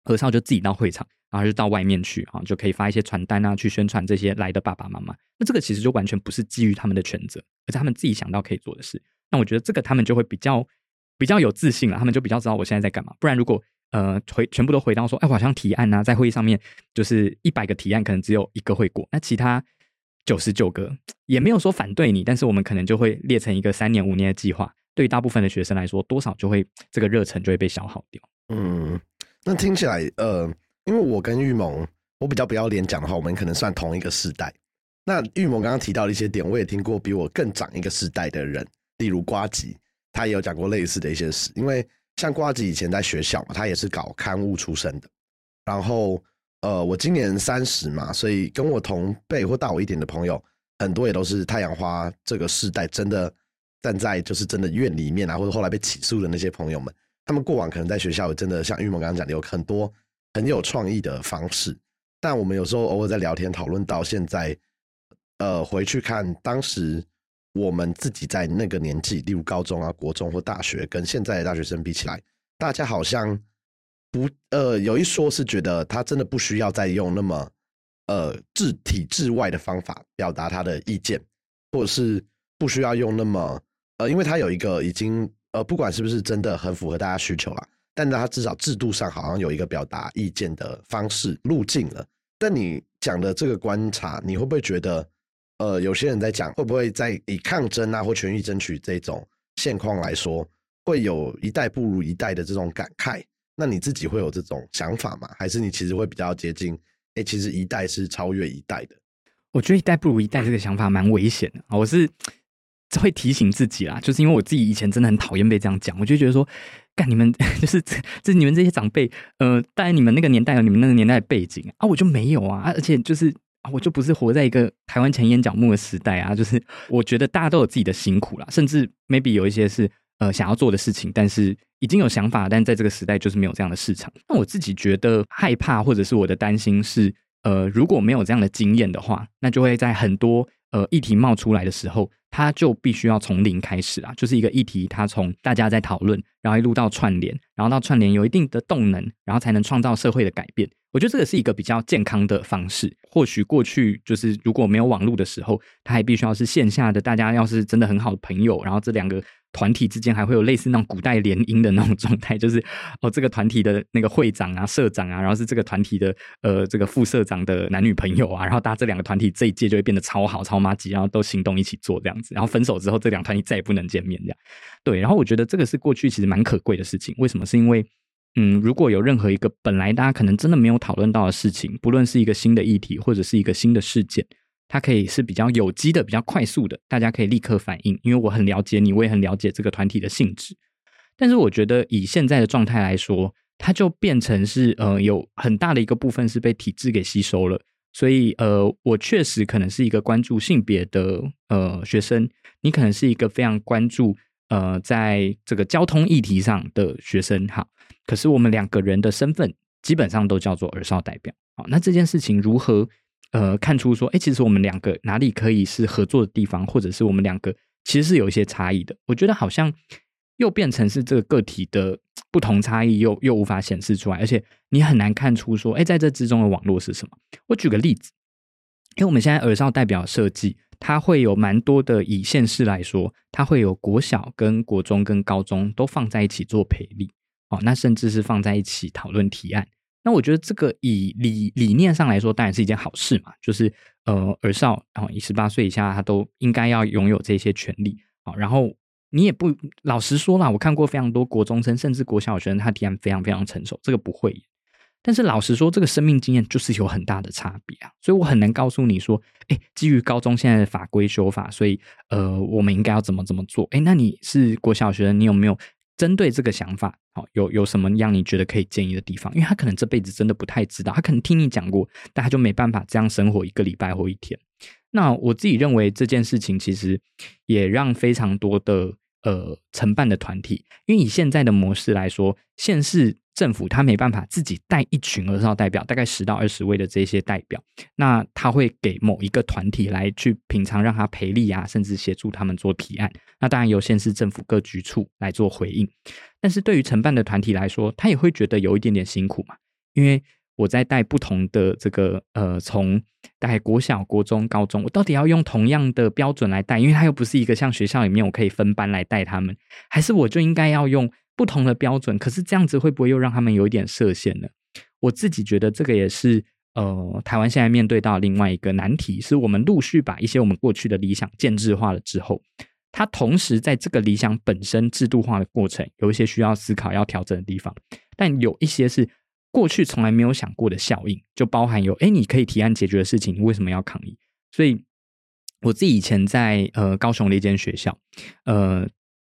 儿少就自己到会场，然后就到外面去啊，就可以发一些传单啊，去宣传这些来的爸爸妈妈。那这个其实就完全不是基于他们的权责，而是他们自己想到可以做的事。那我觉得这个他们就会比较比较有自信了，他们就比较知道我现在在干嘛。不然如果呃回全部都回到说，哎，我好像提案啊，在会议上面就是一百个提案，可能只有一个会过，那其他九十九个也没有说反对你，但是我们可能就会列成一个三年五年的计划。对于大部分的学生来说，多少就会这个热忱就会被消耗掉。嗯，那听起来呃，因为我跟玉萌，我比较不要脸讲的话，我们可能算同一个世代。那玉萌刚刚提到的一些点，我也听过比我更长一个世代的人，例如瓜吉，他也有讲过类似的一些事。因为像瓜吉以前在学校嘛，他也是搞刊物出身的。然后，呃，我今年三十嘛，所以跟我同辈或大我一点的朋友，很多也都是太阳花这个世代，真的站在就是真的院里面啊，或者后来被起诉的那些朋友们，他们过往可能在学校真的像玉萌刚刚讲的，有很多很有创意的方式。但我们有时候偶尔在聊天讨论到现在，呃，回去看当时我们自己在那个年纪，例如高中啊、国中或大学，跟现在的大学生比起来，大家好像不呃，有一说是觉得他真的不需要再用那么呃制体制外的方法表达他的意见，或者是不需要用那么呃，因为他有一个已经呃，不管是不是真的很符合大家需求了。但他至少制度上好像有一个表达意见的方式路径了。但你讲的这个观察，你会不会觉得，呃，有些人在讲会不会在以抗争啊或权益争取这种现况来说，会有一代不如一代的这种感慨？那你自己会有这种想法吗？还是你其实会比较接近？哎，其实一代是超越一代的。我觉得一代不如一代这个想法蛮危险的。我是 会提醒自己啦，就是因为我自己以前真的很讨厌被这样讲，我就觉得说。干你们 就是这你们这些长辈，呃，当然你们那个年代有你们那个年代的背景啊，我就没有啊，而且就是啊，我就不是活在一个台湾前眼角目的时代啊，就是我觉得大家都有自己的辛苦啦，甚至 maybe 有一些是呃想要做的事情，但是已经有想法，但在这个时代就是没有这样的市场。那我自己觉得害怕或者是我的担心是，呃，如果没有这样的经验的话，那就会在很多呃议题冒出来的时候。它就必须要从零开始啊，就是一个议题，它从大家在讨论，然后一路到串联，然后到串联有一定的动能，然后才能创造社会的改变。我觉得这个是一个比较健康的方式。或许过去就是如果没有网络的时候，他还必须要是线下的，大家要是真的很好的朋友，然后这两个。团体之间还会有类似那种古代联姻的那种状态，就是哦，这个团体的那个会长啊、社长啊，然后是这个团体的呃这个副社长的男女朋友啊，然后大家这两个团体这一届就会变得超好、超妈级，然后都行动一起做这样子，然后分手之后这两团体再也不能见面这样。对，然后我觉得这个是过去其实蛮可贵的事情。为什么？是因为嗯，如果有任何一个本来大家可能真的没有讨论到的事情，不论是一个新的议题或者是一个新的事件。它可以是比较有机的、比较快速的，大家可以立刻反应。因为我很了解你，我也很了解这个团体的性质。但是我觉得以现在的状态来说，它就变成是呃有很大的一个部分是被体制给吸收了。所以呃，我确实可能是一个关注性别的呃学生，你可能是一个非常关注呃在这个交通议题上的学生。哈，可是我们两个人的身份基本上都叫做儿少代表。好，那这件事情如何？呃，看出说，哎，其实我们两个哪里可以是合作的地方，或者是我们两个其实是有一些差异的。我觉得好像又变成是这个个体的不同差异，又又无法显示出来，而且你很难看出说，哎，在这之中的网络是什么。我举个例子，因为我们现在耳少代表设计，它会有蛮多的以县市来说，它会有国小、跟国中、跟高中都放在一起做培力，哦，那甚至是放在一起讨论提案。那我觉得这个以理理念上来说，当然是一件好事嘛。就是呃，儿少然后以十八岁以下，他都应该要拥有这些权利啊。然后你也不老实说啦，我看过非常多国中生甚至国小学生，他提案非常非常成熟，这个不会。但是老实说，这个生命经验就是有很大的差别啊。所以我很难告诉你说，哎，基于高中现在的法规修法，所以呃，我们应该要怎么怎么做？哎，那你是国小学生，你有没有？针对这个想法，好有有什么让你觉得可以建议的地方？因为他可能这辈子真的不太知道，他可能听你讲过，但他就没办法这样生活一个礼拜或一天。那我自己认为这件事情其实也让非常多的呃承办的团体，因为以现在的模式来说，县市。政府他没办法自己带一群儿少代表，大概十到二十位的这些代表，那他会给某一个团体来去平常让他赔力啊，甚至协助他们做提案。那当然由县市政府各局处来做回应。但是对于承办的团体来说，他也会觉得有一点点辛苦嘛，因为我在带不同的这个呃，从大概国小、国中、高中，我到底要用同样的标准来带，因为它又不是一个像学校里面我可以分班来带他们，还是我就应该要用？不同的标准，可是这样子会不会又让他们有一点设限呢？我自己觉得这个也是呃，台湾现在面对到另外一个难题，是我们陆续把一些我们过去的理想建制化了之后，它同时在这个理想本身制度化的过程，有一些需要思考要调整的地方，但有一些是过去从来没有想过的效应，就包含有哎，你可以提案解决的事情，你为什么要抗议？所以我自己以前在呃高雄的一间学校，呃，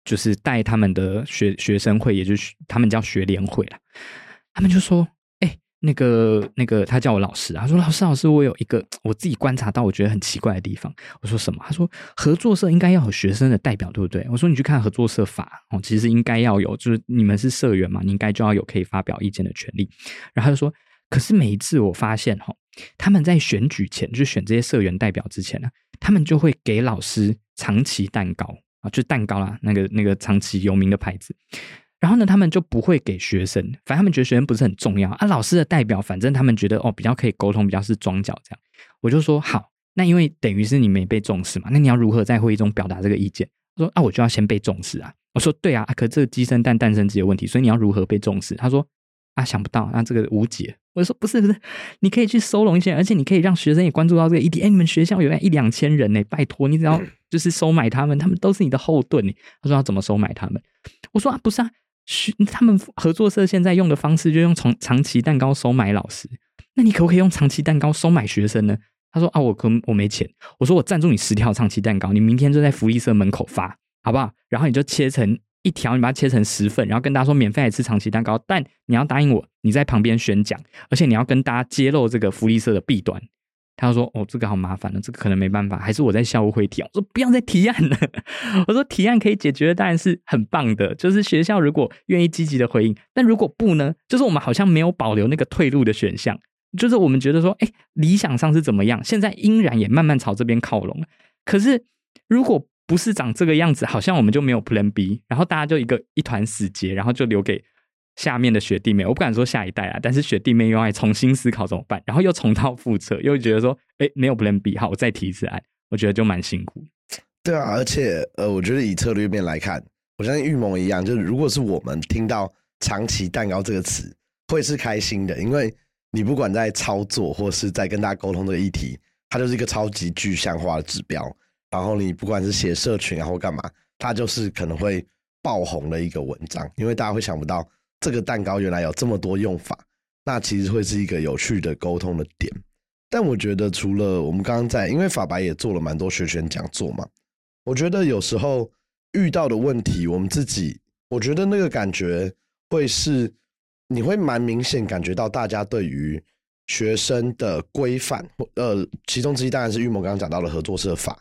就是带他们的学学生会，也就是他们叫学联会了，他们就说。那个那个，他叫我老师，他说：“老师，老师，我有一个我自己观察到我觉得很奇怪的地方。”我说：“什么？”他说：“合作社应该要有学生的代表，对不对？”我说：“你去看合作社法哦，其实应该要有，就是你们是社员嘛，你应该就要有可以发表意见的权利。”然后他就说：“可是每一次我发现哈，他们在选举前就选这些社员代表之前呢，他们就会给老师长期蛋糕啊，就蛋糕啦，那个那个长期有名的牌子。”然后呢，他们就不会给学生，反正他们觉得学生不是很重要啊。老师的代表，反正他们觉得哦，比较可以沟通，比较是庄脚这样。我就说好，那因为等于是你没被重视嘛，那你要如何在会议中表达这个意见？他说啊，我就要先被重视啊。我说对啊，可这个鸡生蛋，蛋生鸡的问题，所以你要如何被重视？他说啊，想不到，那这个无解。我说不是不是，你可以去收拢一些，而且你可以让学生也关注到这个议题。哎，你们学校有一两千人呢，拜托你只要就是收买他们，他们都是你的后盾。他说要怎么收买他们？我说啊，不是啊。他们合作社现在用的方式就用长长期蛋糕收买老师，那你可不可以用长期蛋糕收买学生呢？他说啊，我可我没钱。我说我赞助你十条长期蛋糕，你明天就在福利社门口发，好不好？然后你就切成一条，你把它切成十份，然后跟大家说免费来吃长期蛋糕，但你要答应我，你在旁边宣讲，而且你要跟大家揭露这个福利社的弊端。他说：“哦，这个好麻烦了，这个可能没办法，还是我在校务会提。”我说：“不要再提案了。”我说：“提案可以解决，当然是很棒的。就是学校如果愿意积极的回应，但如果不呢？就是我们好像没有保留那个退路的选项。就是我们觉得说，哎，理想上是怎么样？现在依然也慢慢朝这边靠拢。可是如果不是长这个样子，好像我们就没有 Plan B，然后大家就一个一团死结，然后就留给。”下面的学弟妹，我不敢说下一代啊，但是学弟妹又爱重新思考怎么办，然后又重蹈覆辙，又觉得说，哎，没有 Plan B，好，我再提一次案，我觉得就蛮辛苦。对啊，而且呃，我觉得以策略面来看，我相信玉萌一样，就是如果是我们听到“长期蛋糕”这个词，会是开心的，因为你不管在操作或是在跟大家沟通这个议题，它就是一个超级具象化的指标。然后你不管是写社群啊或干嘛，它就是可能会爆红的一个文章，因为大家会想不到。这个蛋糕原来有这么多用法，那其实会是一个有趣的沟通的点。但我觉得，除了我们刚刚在，因为法白也做了蛮多学选讲座嘛，我觉得有时候遇到的问题，我们自己，我觉得那个感觉会是，你会蛮明显感觉到大家对于学生的规范，呃，其中之一当然是玉谋刚刚讲到的合作社法，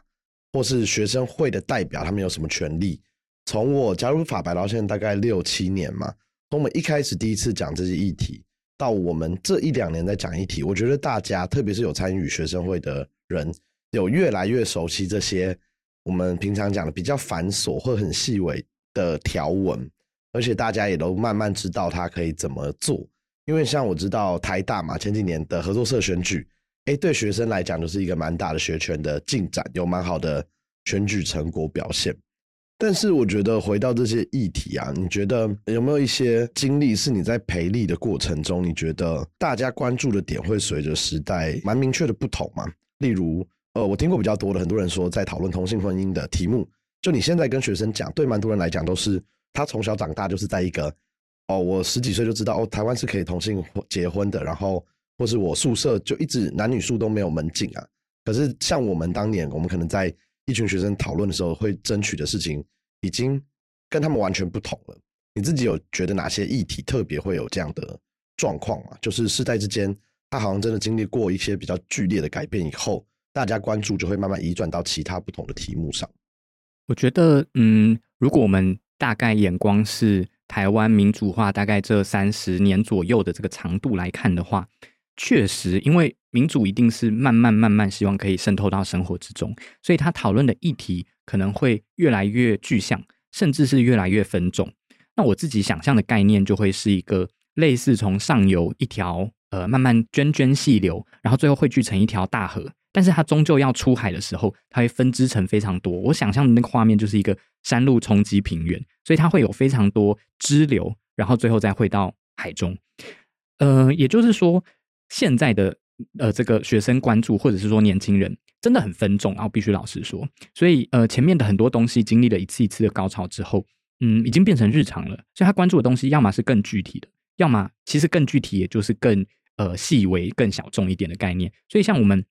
或是学生会的代表他们有什么权利。从我加入法白到现在大概六七年嘛。从我们一开始第一次讲这些议题，到我们这一两年在讲议题，我觉得大家，特别是有参与学生会的人，有越来越熟悉这些我们平常讲的比较繁琐或很细微的条文，而且大家也都慢慢知道它可以怎么做。因为像我知道台大嘛，前几年的合作社选举，哎，对学生来讲就是一个蛮大的学权的进展，有蛮好的选举成果表现。但是我觉得回到这些议题啊，你觉得有没有一些经历是你在培力的过程中，你觉得大家关注的点会随着时代蛮明确的不同吗？例如，呃，我听过比较多的很多人说，在讨论同性婚姻的题目，就你现在跟学生讲，对蛮多人来讲都是他从小长大就是在一个，哦，我十几岁就知道哦，台湾是可以同性结婚的，然后或是我宿舍就一直男女宿都没有门禁啊。可是像我们当年，我们可能在一群学生讨论的时候，会争取的事情。已经跟他们完全不同了。你自己有觉得哪些议题特别会有这样的状况吗？就是世代之间，他好像真的经历过一些比较剧烈的改变以后，大家关注就会慢慢移转到其他不同的题目上。我觉得，嗯，如果我们大概眼光是台湾民主化大概这三十年左右的这个长度来看的话，确实，因为民主一定是慢慢慢慢希望可以渗透到生活之中，所以他讨论的议题。可能会越来越具象，甚至是越来越分众。那我自己想象的概念就会是一个类似从上游一条呃慢慢涓涓细流，然后最后汇聚成一条大河。但是它终究要出海的时候，它会分支成非常多。我想象的那个画面就是一个山路冲击平原，所以它会有非常多支流，然后最后再汇到海中。呃，也就是说，现在的呃这个学生关注，或者是说年轻人。真的很分众，然后必须老实说，所以呃，前面的很多东西经历了一次一次的高潮之后，嗯，已经变成日常了。所以他关注的东西，要么是更具体的，要么其实更具体，也就是更呃细微、更小众一点的概念。所以像我们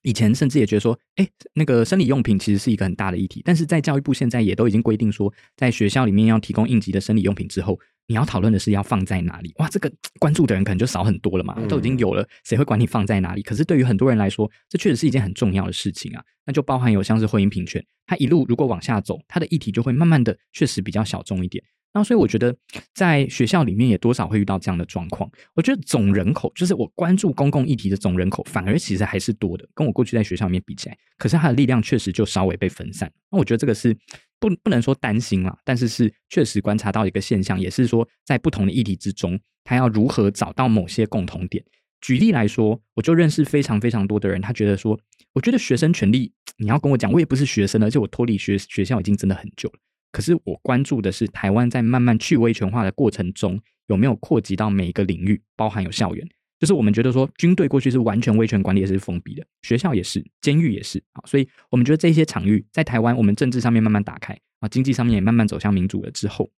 以前甚至也觉得说，哎，那个生理用品其实是一个很大的议题，但是在教育部现在也都已经规定说，在学校里面要提供应急的生理用品之后，你要讨论的是要放在哪里。哇，这个关注的人可能就少很多了嘛，都已经有了，谁会管你放在哪里？可是对于很多人来说，这确实是一件很重要的事情啊。那就包含有像是婚姻平权，它一路如果往下走，它的议题就会慢慢的确实比较小众一点。那所以我觉得，在学校里面也多少会遇到这样的状况。我觉得总人口，就是我关注公共议题的总人口，反而其实还是多的，跟我过去在学校里面比起来。可是它的力量确实就稍微被分散。那我觉得这个是不不能说担心啦，但是是确实观察到一个现象，也是说在不同的议题之中，他要如何找到某些共同点。举例来说，我就认识非常非常多的人，他觉得说，我觉得学生权利，你要跟我讲，我也不是学生，而且我脱离学学校已经真的很久了。可是我关注的是台湾在慢慢去威权化的过程中，有没有扩及到每一个领域，包含有校园。就是我们觉得说，军队过去是完全威权管理，也是封闭的，学校也是，监狱也是啊。所以我们觉得这些场域在台湾，我们政治上面慢慢打开啊，经济上面也慢慢走向民主了之后，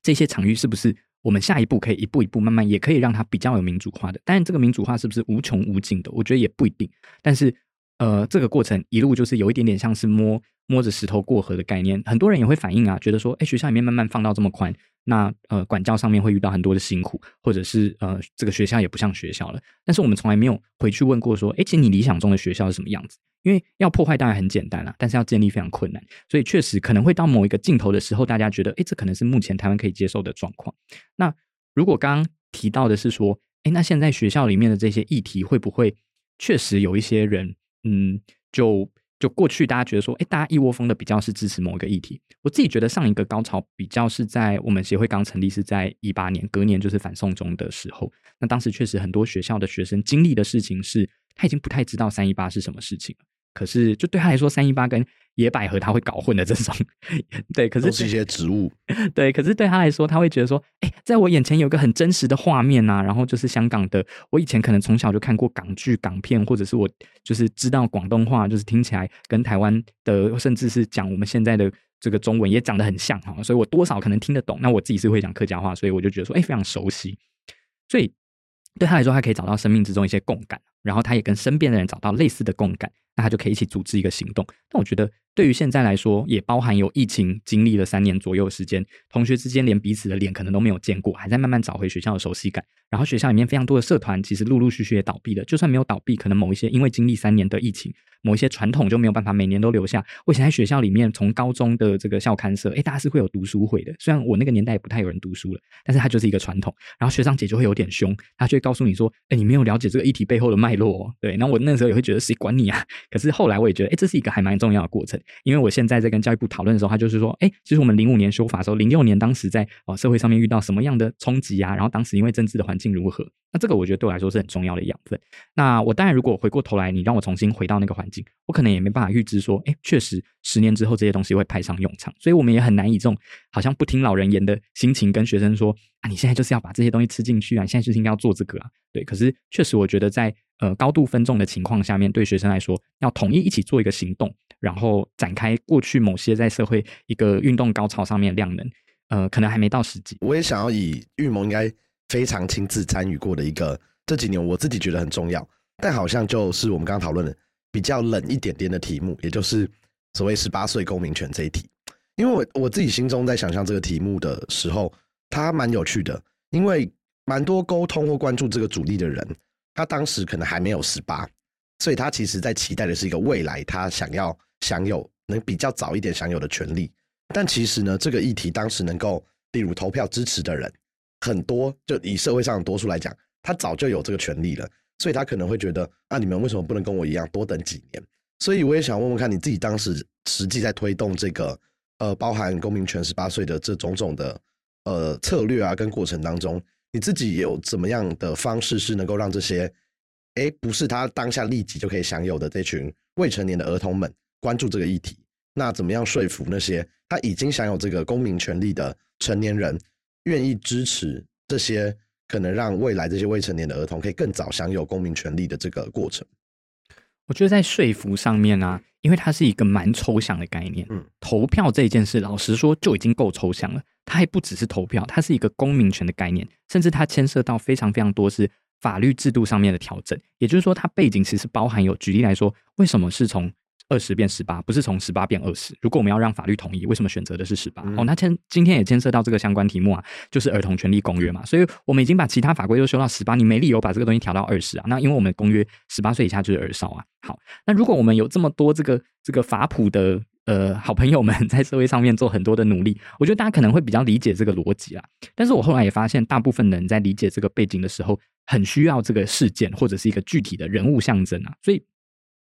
这些场域是不是我们下一步可以一步一步慢慢也可以让它比较有民主化的？当然，这个民主化是不是无穷无尽的？我觉得也不一定。但是，呃，这个过程一路就是有一点点像是摸。摸着石头过河的概念，很多人也会反映啊，觉得说，哎，学校里面慢慢放到这么宽，那呃，管教上面会遇到很多的辛苦，或者是呃，这个学校也不像学校了。但是我们从来没有回去问过说，哎，其实你理想中的学校是什么样子？因为要破坏当然很简单了，但是要建立非常困难，所以确实可能会到某一个尽头的时候，大家觉得，哎，这可能是目前台湾可以接受的状况。那如果刚刚提到的是说，哎，那现在学校里面的这些议题会不会确实有一些人，嗯，就。就过去，大家觉得说，哎，大家一窝蜂的比较是支持某一个议题。我自己觉得上一个高潮比较是在我们协会刚成立是在一八年，隔年就是反送中的时候。那当时确实很多学校的学生经历的事情是，他已经不太知道三一八是什么事情了。可是，就对他来说，三一八跟野百合他会搞混的这种，对，可是都是一些植物，对，可是对他来说，他会觉得说，哎，在我眼前有个很真实的画面呐，然后就是香港的，我以前可能从小就看过港剧、港片，或者是我就是知道广东话，就是听起来跟台湾的，甚至是讲我们现在的这个中文也长得很像哈，所以我多少可能听得懂。那我自己是会讲客家话，所以我就觉得说，哎，非常熟悉，所以对他来说，他可以找到生命之中一些共感，然后他也跟身边的人找到类似的共感。那他就可以一起组织一个行动。但我觉得，对于现在来说，也包含有疫情经历了三年左右时间，同学之间连彼此的脸可能都没有见过，还在慢慢找回学校的熟悉感。然后学校里面非常多的社团，其实陆陆续续也倒闭了。就算没有倒闭，可能某一些因为经历三年的疫情，某一些传统就没有办法每年都留下。我以前在学校里面，从高中的这个校刊社，哎，大家是会有读书会的。虽然我那个年代也不太有人读书了，但是它就是一个传统。然后学长姐就会有点凶，他就会告诉你说：“哎，你没有了解这个议题背后的脉络。”对，那我那时候也会觉得谁管你啊？可是后来我也觉得，哎，这是一个还蛮重要的过程。因为我现在在跟教育部讨论的时候，他就是说：“哎，其实我们零五年修法的时候，零六年当时在哦社会上面遇到什么样的冲击啊？然后当时因为政治的环境如何？那这个我觉得对我来说是很重要的养分。那我当然，如果回过头来，你让我重新回到那个环境，我可能也没办法预知说，哎，确实十年之后这些东西会派上用场。所以我们也很难以这种好像不听老人言的心情跟学生说啊，你现在就是要把这些东西吃进去啊，现在就是应该要做这个啊。对，可是确实我觉得在呃高度分众的情况下面，对学生来说，要统一一起做一个行动，然后展开过去某些在社会一个运动高潮上面的量能，呃，可能还没到时机。我也想要以预谋应该。非常亲自参与过的一个这几年，我自己觉得很重要，但好像就是我们刚刚讨论的比较冷一点点的题目，也就是所谓十八岁公民权这一题。因为我我自己心中在想象这个题目的时候，他蛮有趣的，因为蛮多沟通或关注这个主力的人，他当时可能还没有十八，所以他其实在期待的是一个未来他想要享有能比较早一点享有的权利。但其实呢，这个议题当时能够例如投票支持的人。很多就以社会上的多数来讲，他早就有这个权利了，所以他可能会觉得啊，你们为什么不能跟我一样多等几年？所以我也想问问看，你自己当时实际在推动这个呃，包含公民权十八岁的这种种的呃策略啊，跟过程当中，你自己有怎么样的方式是能够让这些哎不是他当下立即就可以享有的这群未成年的儿童们关注这个议题？那怎么样说服那些他已经享有这个公民权利的成年人？愿意支持这些可能让未来这些未成年的儿童可以更早享有公民权利的这个过程，我觉得在说服上面呢，因为它是一个蛮抽象的概念。嗯，投票这件事，老实说就已经够抽象了。它还不只是投票，它是一个公民权的概念，甚至它牵涉到非常非常多是法律制度上面的调整，也就是说，它背景其实包含有，举例来说，为什么是从二十变十八，不是从十八变二十？如果我们要让法律统一，为什么选择的是十八？哦，那牵今天也牵涉到这个相关题目啊，就是儿童权利公约嘛。所以我们已经把其他法规都修到十八，你没理由把这个东西调到二十啊。那因为我们公约十八岁以下就是儿少啊。好，那如果我们有这么多这个这个法普的呃好朋友们 在社会上面做很多的努力，我觉得大家可能会比较理解这个逻辑啊。但是我后来也发现，大部分人在理解这个背景的时候。很需要这个事件或者是一个具体的人物象征啊，所以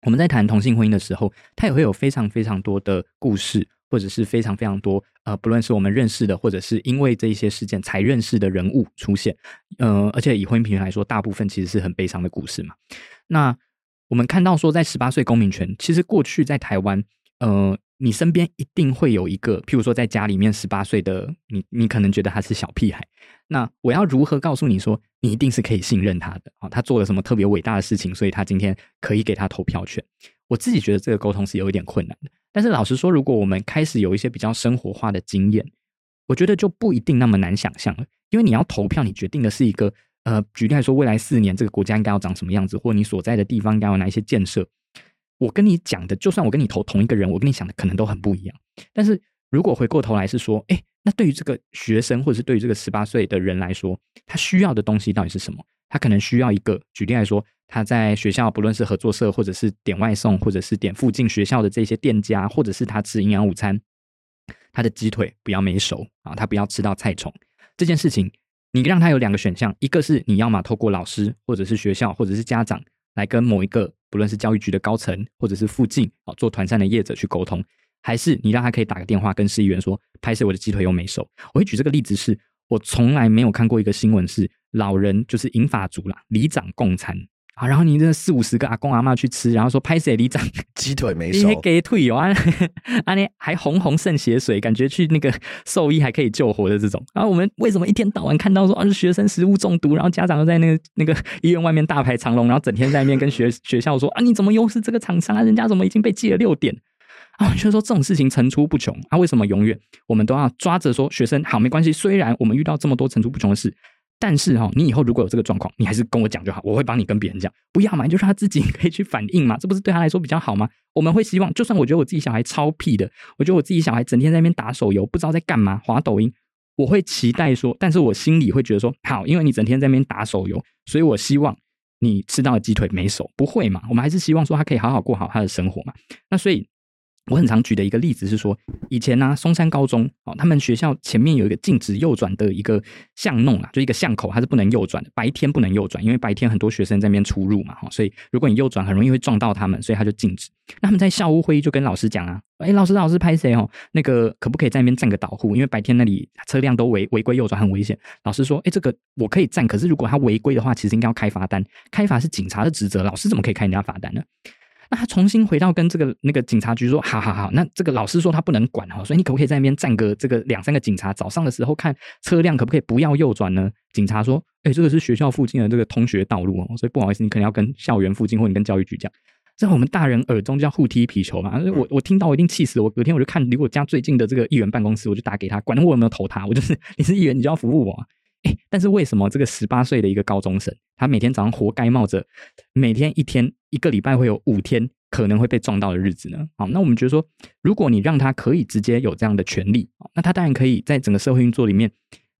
我们在谈同性婚姻的时候，它也会有非常非常多的故事，或者是非常非常多呃，不论是我们认识的，或者是因为这一些事件才认识的人物出现，呃，而且以婚姻平权来说，大部分其实是很悲伤的故事嘛。那我们看到说，在十八岁公民权，其实过去在台湾，呃。你身边一定会有一个，譬如说在家里面十八岁的你，你可能觉得他是小屁孩。那我要如何告诉你说，你一定是可以信任他的？啊，他做了什么特别伟大的事情，所以他今天可以给他投票权？我自己觉得这个沟通是有一点困难的。但是老实说，如果我们开始有一些比较生活化的经验，我觉得就不一定那么难想象了。因为你要投票，你决定的是一个呃，举例来说，未来四年这个国家应该要长什么样子，或你所在的地方应该有哪一些建设。我跟你讲的，就算我跟你投同一个人，我跟你想的可能都很不一样。但是如果回过头来是说，哎，那对于这个学生或者是对于这个十八岁的人来说，他需要的东西到底是什么？他可能需要一个，举例来说，他在学校不论是合作社，或者是点外送，或者是点附近学校的这些店家，或者是他吃营养午餐，他的鸡腿不要没熟啊，他不要吃到菜虫。这件事情，你让他有两个选项，一个是你要么透过老师，或者是学校，或者是家长来跟某一个。不论是教育局的高层，或者是附近啊做团膳的业者去沟通，还是你让他可以打个电话跟市议员说，拍摄我的鸡腿又没熟。我会举这个例子，是我从来没有看过一个新闻是老人就是银发族啦，里长共餐。啊，然后你这四五十个阿公阿妈去吃，然后说拍谁里长 鸡腿没 熟，给腿哦，啊啊你还红红渗血水，感觉去那个兽医还可以救活的这种。然后我们为什么一天到晚看到说啊是学生食物中毒，然后家长又在那个那个医院外面大排长龙，然后整天在那边跟学 学校说啊你怎么又是这个厂商啊？人家怎么已经被记了六点啊？我觉得说这种事情层出不穷啊，为什么永远我们都要抓着说学生好没关系？虽然我们遇到这么多层出不穷的事。但是哈，你以后如果有这个状况，你还是跟我讲就好，我会帮你跟别人讲。不要嘛，就让他自己可以去反应嘛，这不是对他来说比较好吗？我们会希望，就算我觉得我自己小孩超屁的，我觉得我自己小孩整天在那边打手游，不知道在干嘛，滑抖音，我会期待说，但是我心里会觉得说，好，因为你整天在那边打手游，所以我希望你吃到鸡腿没熟，不会嘛？我们还是希望说他可以好好过好他的生活嘛。那所以。我很常举的一个例子是说，以前呢，松山高中哦，他们学校前面有一个禁止右转的一个巷弄啊，就一个巷口，它是不能右转的，白天不能右转，因为白天很多学生在那边出入嘛，哈，所以如果你右转，很容易会撞到他们，所以他就禁止。那他们在校务会议就跟老师讲啊，哎，老师，老师拍谁哦？那个可不可以在那边站个导护？因为白天那里车辆都违违规右转很危险。老师说，哎，这个我可以站，可是如果他违规的话，其实应该要开罚单，开罚是警察的职责，老师怎么可以开人家罚单呢？那他重新回到跟这个那个警察局说，好好好，那这个老师说他不能管哈，所以你可不可以在那边站个这个两三个警察，早上的时候看车辆可不可以不要右转呢？警察说，哎，这个是学校附近的这个通学道路哦，所以不好意思，你可能要跟校园附近或你跟教育局讲。在我们大人耳中叫互踢皮球嘛，我我听到我一定气死我，隔天我就看离我家最近的这个议员办公室，我就打给他，管我有没有投他，我就是你是议员，你就要服务我。哎，但是为什么这个十八岁的一个高中生，他每天早上活该冒着每天一天一个礼拜会有五天可能会被撞到的日子呢？好，那我们觉得说，如果你让他可以直接有这样的权利，那他当然可以在整个社会运作里面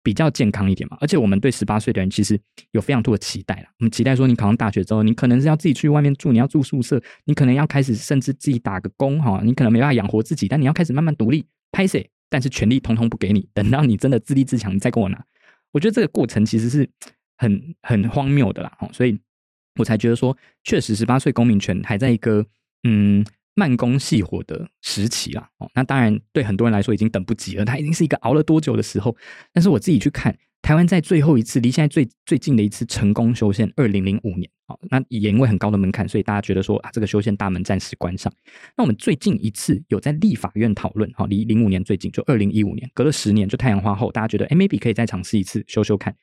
比较健康一点嘛。而且我们对十八岁的人其实有非常多的期待了。我们期待说，你考上大学之后，你可能是要自己去外面住，你要住宿舍，你可能要开始甚至自己打个工哈，你可能没办法养活自己，但你要开始慢慢独立拍摄，但是权利通通不给你，等到你真的自立自强，你再跟我拿。我觉得这个过程其实是很很荒谬的啦，所以我才觉得说，确实十八岁公民权还在一个嗯慢工细活的时期啦。哦，那当然对很多人来说已经等不及了，他已经是一个熬了多久的时候。但是我自己去看。台湾在最后一次离现在最最近的一次成功修宪，二零零五年，好，那也因为很高的门槛，所以大家觉得说啊，这个修宪大门暂时关上。那我们最近一次有在立法院讨论，好，离零五年最近就二零一五年，隔了十年，就太阳花后，大家觉得哎，maybe 可以再尝试一次修修看。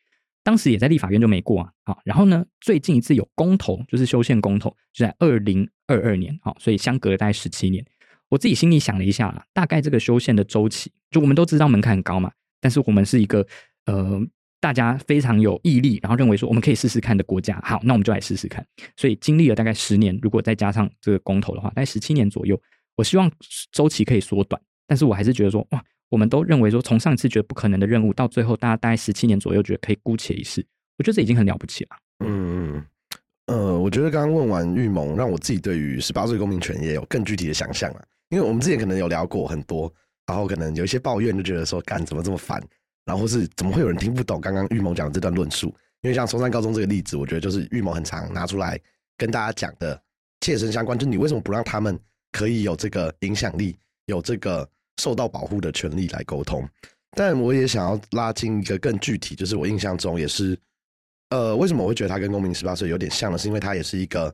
当时也在立法院就没过啊，好，然后呢，最近一次有公投，就是修宪公投，就在二零二二年，好，所以相隔了大概十七年。我自己心里想了一下，大概这个修宪的周期，就我们都知道门槛很高嘛，但是我们是一个。呃，大家非常有毅力，然后认为说我们可以试试看的国家，好，那我们就来试试看。所以经历了大概十年，如果再加上这个公投的话，大概十七年左右。我希望周期可以缩短，但是我还是觉得说，哇，我们都认为说，从上一次觉得不可能的任务，到最后大家大概十七年左右觉得可以姑且一试，我觉得这已经很了不起了。嗯，呃，我觉得刚刚问完预盟，让我自己对于十八岁公民权也有更具体的想象了。因为我们之前可能有聊过很多，然后可能有一些抱怨，就觉得说，干怎么这么烦，然后是怎么会有人听不懂刚刚预谋讲的这段论述？因为像松山高中这个例子，我觉得就是预谋很常拿出来跟大家讲的切身相关，就你为什么不让他们？可以有这个影响力，有这个受到保护的权利来沟通，但我也想要拉近一个更具体，就是我印象中也是，呃，为什么我会觉得他跟公民十八岁有点像呢？是因为他也是一个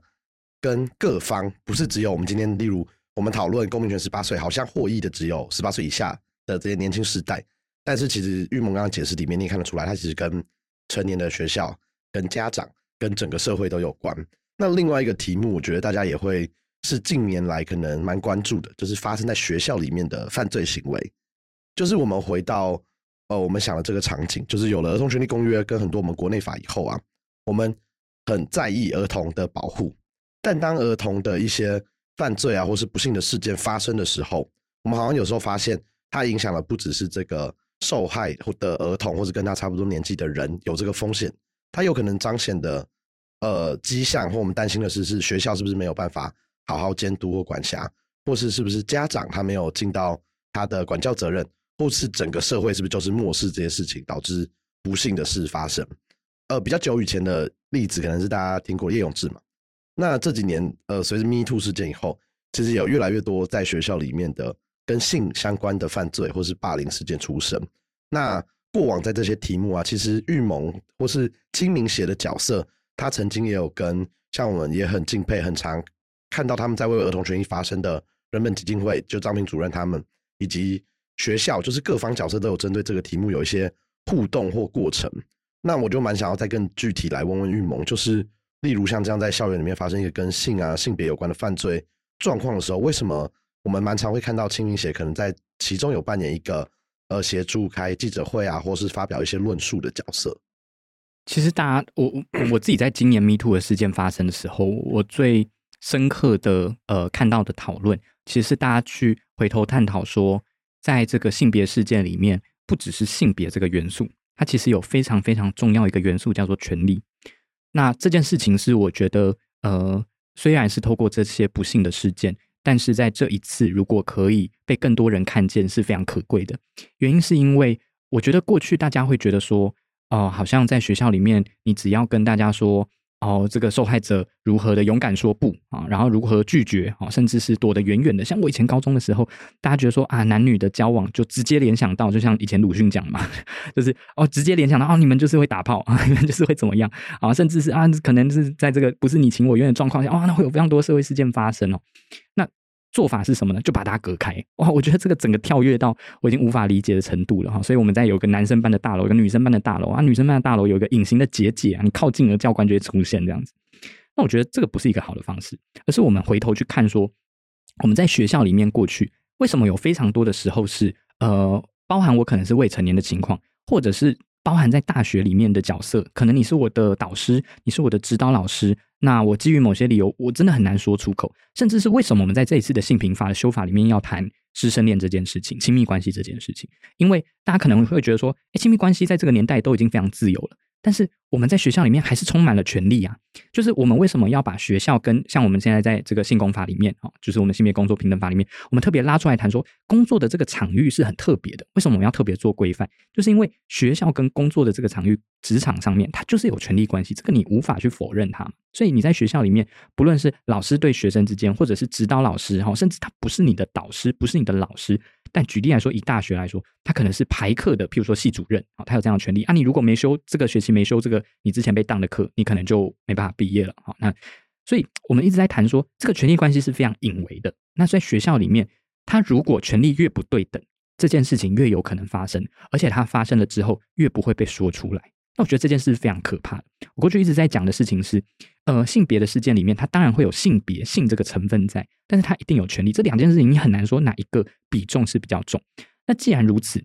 跟各方不是只有我们今天，例如我们讨论公民权十八岁，好像获益的只有十八岁以下的这些年轻世代，但是其实玉萌刚刚解释里面，你也看得出来，它其实跟成年的学校、跟家长、跟整个社会都有关。那另外一个题目，我觉得大家也会。是近年来可能蛮关注的，就是发生在学校里面的犯罪行为。就是我们回到呃，我们想的这个场景，就是有了儿童权利公约跟很多我们国内法以后啊，我们很在意儿童的保护。但当儿童的一些犯罪啊，或是不幸的事件发生的时候，我们好像有时候发现，它影响的不只是这个受害或的儿童，或者跟他差不多年纪的人有这个风险，他有可能彰显的呃迹象，或我们担心的是，是学校是不是没有办法。好好监督或管辖，或是是不是家长他没有尽到他的管教责任，或是整个社会是不是就是漠视这些事情，导致不幸的事发生？呃，比较久以前的例子可能是大家听过叶永志嘛。那这几年，呃，随着 Me Too 事件以后，其实有越来越多在学校里面的跟性相关的犯罪或是霸凌事件出身。那过往在这些题目啊，其实玉蒙或是清明写的角色，他曾经也有跟像我们也很敬佩、很常。看到他们在为儿童权益发声的人本基金会，就张明主任他们，以及学校，就是各方角色都有针对这个题目有一些互动或过程。那我就蛮想要再更具体来问问玉萌，就是例如像这样在校园里面发生一个跟性啊性别有关的犯罪状况的时候，为什么我们蛮常会看到清明协可能在其中有扮演一个呃协助开记者会啊，或是发表一些论述的角色？其实大家，我我自己在今年 Me Too 的事件发生的时候，我最深刻的呃，看到的讨论，其实是大家去回头探讨说，在这个性别事件里面，不只是性别这个元素，它其实有非常非常重要一个元素叫做权利。那这件事情是我觉得，呃，虽然是透过这些不幸的事件，但是在这一次，如果可以被更多人看见，是非常可贵的。原因是因为我觉得过去大家会觉得说，哦，好像在学校里面，你只要跟大家说。哦，这个受害者如何的勇敢说不啊？然后如何拒绝啊？甚至是躲得远远的。像我以前高中的时候，大家觉得说啊，男女的交往就直接联想到，就像以前鲁迅讲嘛，就是哦，直接联想到哦，你们就是会打炮啊，你们就是会怎么样啊？甚至是啊，可能是在这个不是你情我愿的状况下，哦，那会有非常多社会事件发生哦。那做法是什么呢？就把它隔开哇！我觉得这个整个跳跃到我已经无法理解的程度了哈。所以我们在有个男生班的大楼，有个女生班的大楼啊，女生班的大楼有一个隐形的结界啊，你靠近了教官就会出现这样子。那我觉得这个不是一个好的方式，而是我们回头去看说，我们在学校里面过去为什么有非常多的时候是呃，包含我可能是未成年的情况，或者是。包含在大学里面的角色，可能你是我的导师，你是我的指导老师。那我基于某些理由，我真的很难说出口。甚至是为什么我们在这一次的性平法的修法里面要谈师生恋这件事情、亲密关系这件事情？因为大家可能会觉得说，哎，亲密关系在这个年代都已经非常自由了。但是我们在学校里面还是充满了权利啊！就是我们为什么要把学校跟像我们现在在这个性工法里面啊，就是我们性别工作平等法里面，我们特别拉出来谈说，工作的这个场域是很特别的。为什么我们要特别做规范？就是因为学校跟工作的这个场域、职场上面，它就是有权利关系，这个你无法去否认它。所以你在学校里面，不论是老师对学生之间，或者是指导老师哈，甚至他不是你的导师，不是你的老师。但举例来说，以大学来说，他可能是排课的，譬如说系主任啊，他有这样的权利啊。你如果没修这个学期没修这个你之前被当的课，你可能就没办法毕业了啊。那所以我们一直在谈说，这个权利关系是非常隐微的。那在学校里面，他如果权利越不对等，这件事情越有可能发生，而且它发生了之后越不会被说出来。那我觉得这件事是非常可怕。我过去一直在讲的事情是，呃，性别的事件里面，它当然会有性别性这个成分在，但是它一定有权利。这两件事情你很难说哪一个比重是比较重。那既然如此，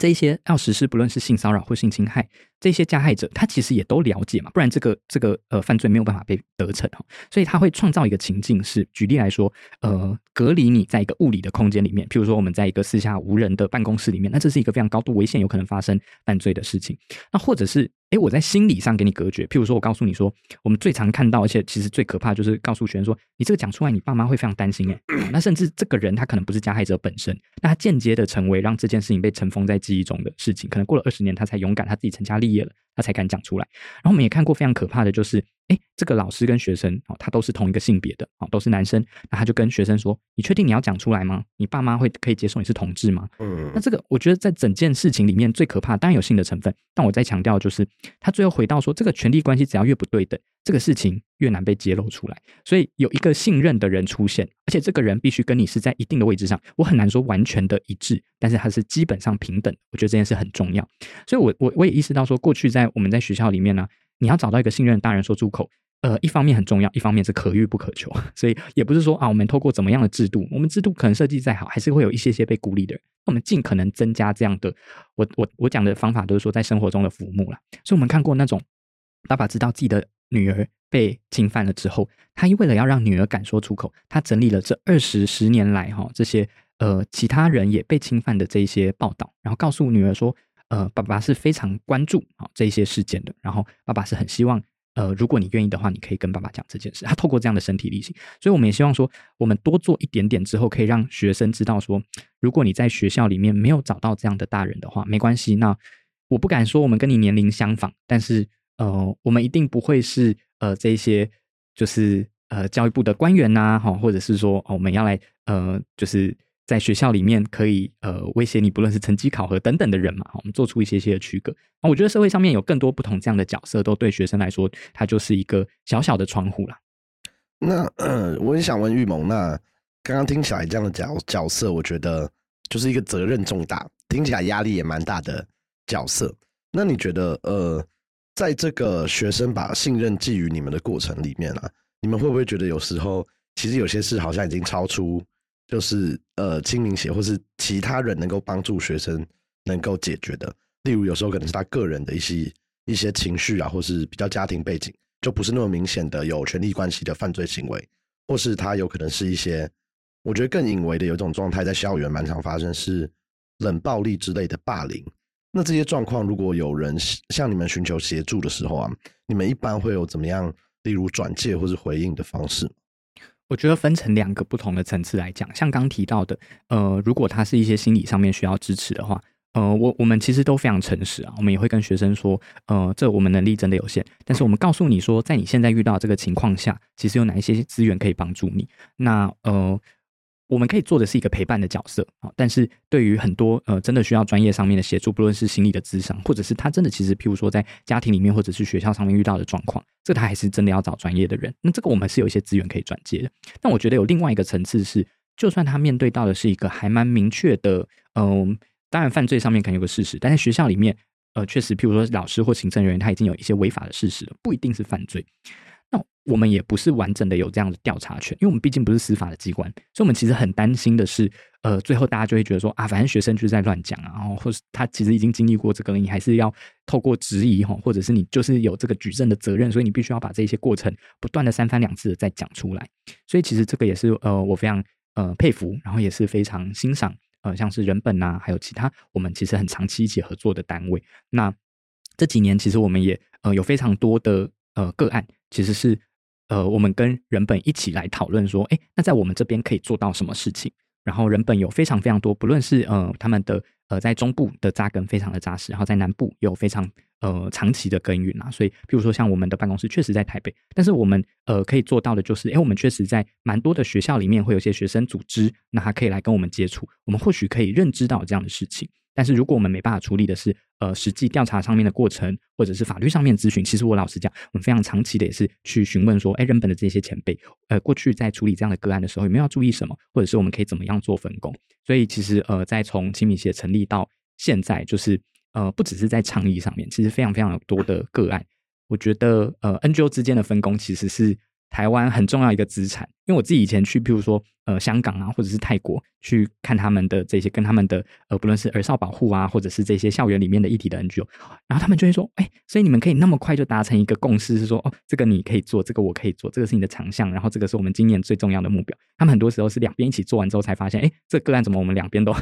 这一些要实施，不论是性骚扰或性侵害这些加害者他其实也都了解嘛，不然这个这个呃犯罪没有办法被得逞哈。所以他会创造一个情境，是举例来说，呃，隔离你在一个物理的空间里面，譬如说我们在一个四下无人的办公室里面，那这是一个非常高度危险，有可能发生犯罪的事情。那或者是。诶，我在心理上给你隔绝。譬如说，我告诉你说，我们最常看到，而且其实最可怕，就是告诉学生说，你这个讲出来，你爸妈会非常担心。哎，那甚至这个人他可能不是加害者本身，那他间接的成为让这件事情被尘封在记忆中的事情。可能过了二十年，他才勇敢，他自己成家立业了，他才敢讲出来。然后我们也看过非常可怕的，就是。哎，这个老师跟学生哦，他都是同一个性别的哦，都是男生。那他就跟学生说：“你确定你要讲出来吗？你爸妈会可以接受你是同志吗？”嗯，那这个我觉得在整件事情里面最可怕，当然有性的成分，但我在强调就是，他最后回到说，这个权力关系只要越不对等，这个事情越难被揭露出来。所以有一个信任的人出现，而且这个人必须跟你是在一定的位置上，我很难说完全的一致，但是他是基本上平等。我觉得这件事很重要。所以，我我我也意识到说，过去在我们在学校里面呢。你要找到一个信任的大人说出口，呃，一方面很重要，一方面是可遇不可求，所以也不是说啊，我们透过怎么样的制度，我们制度可能设计再好，还是会有一些些被孤立的人。我们尽可能增加这样的，我我我讲的方法都是说在生活中的服务啦。所以我们看过那种爸爸知道自己的女儿被侵犯了之后，他为了要让女儿敢说出口，他整理了这二十十年来哈这些呃其他人也被侵犯的这一些报道，然后告诉女儿说。呃，爸爸是非常关注啊这一些事件的，然后爸爸是很希望，呃，如果你愿意的话，你可以跟爸爸讲这件事。他透过这样的身体力行，所以我们也希望说，我们多做一点点之后，可以让学生知道说，如果你在学校里面没有找到这样的大人的话，没关系。那我不敢说我们跟你年龄相仿，但是呃，我们一定不会是呃这些就是呃教育部的官员呐，哈，或者是说我们要来呃就是。在学校里面可以呃威胁你，不论是成绩考核等等的人嘛，我们做出一些些的区隔。那我觉得社会上面有更多不同这样的角色，都对学生来说，它就是一个小小的窗户啦。那我也想问玉萌，那刚刚听起来这样的角角色，我觉得就是一个责任重大，听起来压力也蛮大的角色。那你觉得呃，在这个学生把信任寄予你们的过程里面啊，你们会不会觉得有时候其实有些事好像已经超出？就是呃，清明节或是其他人能够帮助学生能够解决的，例如有时候可能是他个人的一些一些情绪啊，或是比较家庭背景，就不是那么明显的有权利关系的犯罪行为，或是他有可能是一些我觉得更隐微的有一种状态，在校园蛮常发生是冷暴力之类的霸凌。那这些状况如果有人向你们寻求协助的时候啊，你们一般会有怎么样，例如转介或是回应的方式？我觉得分成两个不同的层次来讲，像刚提到的，呃，如果他是一些心理上面需要支持的话，呃，我我们其实都非常诚实啊，我们也会跟学生说，呃，这我们能力真的有限，但是我们告诉你说，在你现在遇到这个情况下，其实有哪一些资源可以帮助你，那呃。我们可以做的是一个陪伴的角色啊，但是对于很多呃真的需要专业上面的协助，不论是心理的咨商，或者是他真的其实，譬如说在家庭里面或者是学校上面遇到的状况，这他还是真的要找专业的人。那这个我们是有一些资源可以转接的。但我觉得有另外一个层次是，就算他面对到的是一个还蛮明确的，嗯，当然犯罪上面可能有个事实，但在学校里面，呃，确实譬如说老师或行政人员他已经有一些违法的事实了，不一定是犯罪。那我们也不是完整的有这样的调查权，因为我们毕竟不是司法的机关，所以我们其实很担心的是，呃，最后大家就会觉得说啊，反正学生就是在乱讲啊，然后或是他其实已经经历过这个，你还是要透过质疑哈，或者是你就是有这个举证的责任，所以你必须要把这些过程不断的三番两次的再讲出来。所以其实这个也是呃，我非常呃佩服，然后也是非常欣赏呃，像是人本呐，还有其他我们其实很长期一起合作的单位。那这几年其实我们也呃有非常多的呃个案，其实是。呃，我们跟人本一起来讨论说，哎，那在我们这边可以做到什么事情？然后人本有非常非常多，不论是呃他们的呃在中部的扎根非常的扎实，然后在南部有非常呃长期的耕耘啊。所以，比如说像我们的办公室确实在台北，但是我们呃可以做到的就是，哎，我们确实在蛮多的学校里面会有一些学生组织，那他可以来跟我们接触，我们或许可以认知到这样的事情。但是如果我们没办法处理的是，呃，实际调查上面的过程，或者是法律上面咨询，其实我老实讲，我们非常长期的也是去询问说，哎，人本的这些前辈，呃，过去在处理这样的个案的时候，有没有要注意什么，或者是我们可以怎么样做分工？所以其实，呃，在从亲密协成立到现在，就是呃，不只是在倡议上面，其实非常非常多的个案，我觉得，呃，NGO 之间的分工其实是台湾很重要一个资产。因为我自己以前去，譬如说呃香港啊，或者是泰国去看他们的这些跟他们的呃不论是儿少保护啊，或者是这些校园里面的议题的 NGO，然后他们就会说，哎，所以你们可以那么快就达成一个共识，是说哦，这个你可以做，这个我可以做，这个是你的长项，然后这个是我们今年最重要的目标。他们很多时候是两边一起做完之后才发现，哎，这个案怎么我们两边都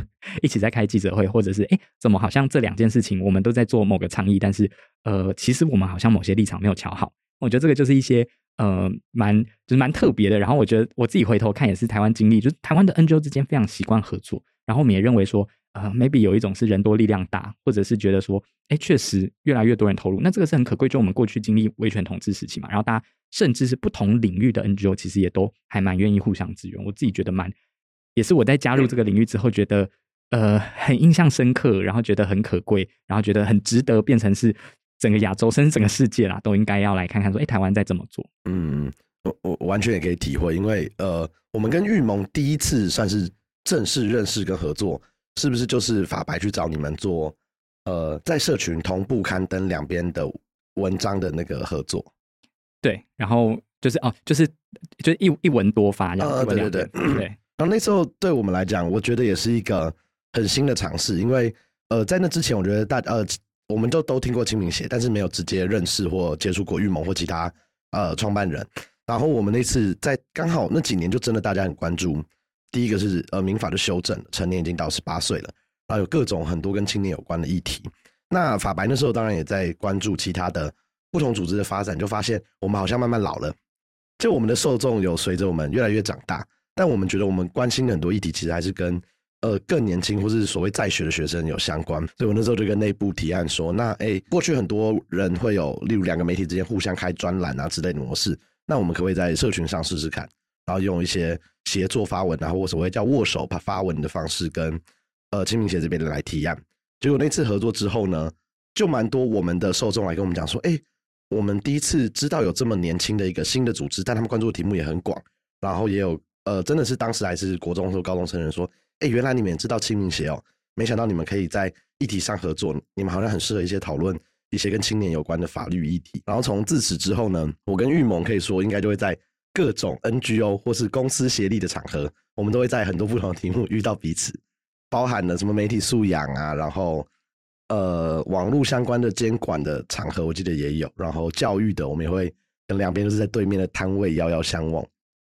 一起在开记者会，或者是哎，怎么好像这两件事情我们都在做某个倡议，但是呃，其实我们好像某些立场没有调好。我觉得这个就是一些。呃，蛮就是蛮特别的。然后我觉得我自己回头看也是台湾经历，就是台湾的 NGO 之间非常习惯合作。然后我们也认为说，呃，maybe 有一种是人多力量大，或者是觉得说，哎，确实越来越多人投入，那这个是很可贵。就我们过去经历威权统治时期嘛，然后大家甚至是不同领域的 NGO，其实也都还蛮愿意互相支援。我自己觉得蛮，也是我在加入这个领域之后，觉得呃很印象深刻，然后觉得很可贵，然后觉得很值得变成是。整个亚洲甚至整个世界啦，都应该要来看看，说，哎，台湾在怎么做？嗯，我我完全也可以体会，因为呃，我们跟玉盟第一次算是正式认识跟合作，是不是就是法白去找你们做，呃，在社群同步刊登两边的文章的那个合作？对，然后就是哦，就是就是一一文多发，呃，对对对对。然后那时候对我们来讲，我觉得也是一个很新的尝试，因为呃，在那之前，我觉得大呃。我们就都听过清明节，但是没有直接认识或接触过玉盟或其他呃创办人。然后我们那次在刚好那几年，就真的大家很关注。第一个是呃民法的修正，成年已经到十八岁了，然后有各种很多跟青年有关的议题。那法白那时候当然也在关注其他的不同组织的发展，就发现我们好像慢慢老了，就我们的受众有随着我们越来越长大，但我们觉得我们关心的很多议题，其实还是跟。呃，更年轻或是所谓在学的学生有相关，所以我那时候就跟内部提案说，那哎，过去很多人会有，例如两个媒体之间互相开专栏啊之类的模式，那我们可不可以在社群上试试看，然后用一些协作发文，然后所谓叫握手发发文的方式，跟呃清明节这边的来提案。结果那次合作之后呢，就蛮多我们的受众来跟我们讲说，哎，我们第一次知道有这么年轻的一个新的组织，但他们关注的题目也很广，然后也有呃，真的是当时还是国中或高中生人说。哎，原来你们也知道清明节哦，没想到你们可以在议题上合作，你们好像很适合一些讨论一些跟青年有关的法律议题。然后从自此之后呢，我跟玉萌可以说应该就会在各种 NGO 或是公司协力的场合，我们都会在很多不同的题目遇到彼此，包含了什么媒体素养啊，然后呃网络相关的监管的场合，我记得也有，然后教育的，我们也会跟两边都是在对面的摊位遥遥相望。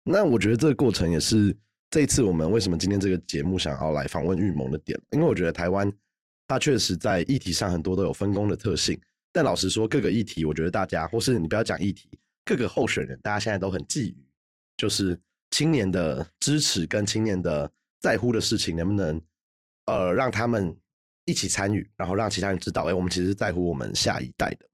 那我觉得这个过程也是。这一次我们为什么今天这个节目想要来访问玉盟的点？因为我觉得台湾它确实在议题上很多都有分工的特性，但老实说，各个议题，我觉得大家或是你不要讲议题，各个候选人，大家现在都很觊觎，就是青年的支持跟青年的在乎的事情，能不能呃让他们一起参与，然后让其他人知道，哎，我们其实在乎我们下一代的。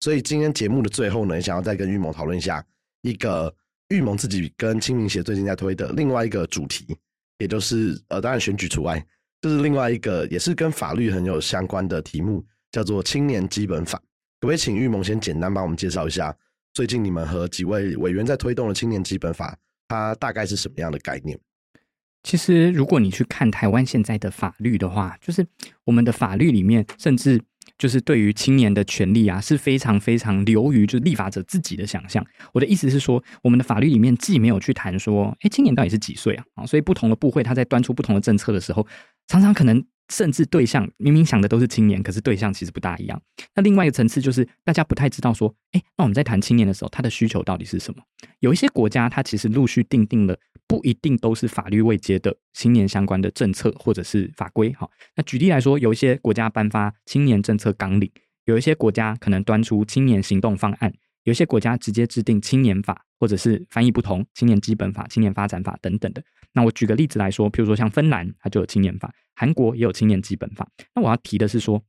所以今天节目的最后呢，想要再跟玉盟讨论一下一个。玉盟自己跟清明协最近在推的另外一个主题，也就是呃，当然选举除外，就是另外一个也是跟法律很有相关的题目，叫做青年基本法。可不可以请玉盟先简单帮我们介绍一下，最近你们和几位委员在推动的青年基本法，它大概是什么样的概念？其实，如果你去看台湾现在的法律的话，就是我们的法律里面，甚至。就是对于青年的权利啊，是非常非常流于就是立法者自己的想象。我的意思是说，我们的法律里面既没有去谈说，哎，青年到底是几岁啊？啊，所以不同的部会他在端出不同的政策的时候，常常可能甚至对象明明想的都是青年，可是对象其实不大一样。那另外一个层次就是大家不太知道说，哎，那我们在谈青年的时候，他的需求到底是什么？有一些国家，它其实陆续定定了。不一定都是法律未接的青年相关的政策或者是法规。哈，那举例来说，有一些国家颁发青年政策纲领，有一些国家可能端出青年行动方案，有些国家直接制定青年法，或者是翻译不同，青年基本法、青年发展法等等的。那我举个例子来说，譬如说像芬兰，它就有青年法；韩国也有青年基本法。那我要提的是说，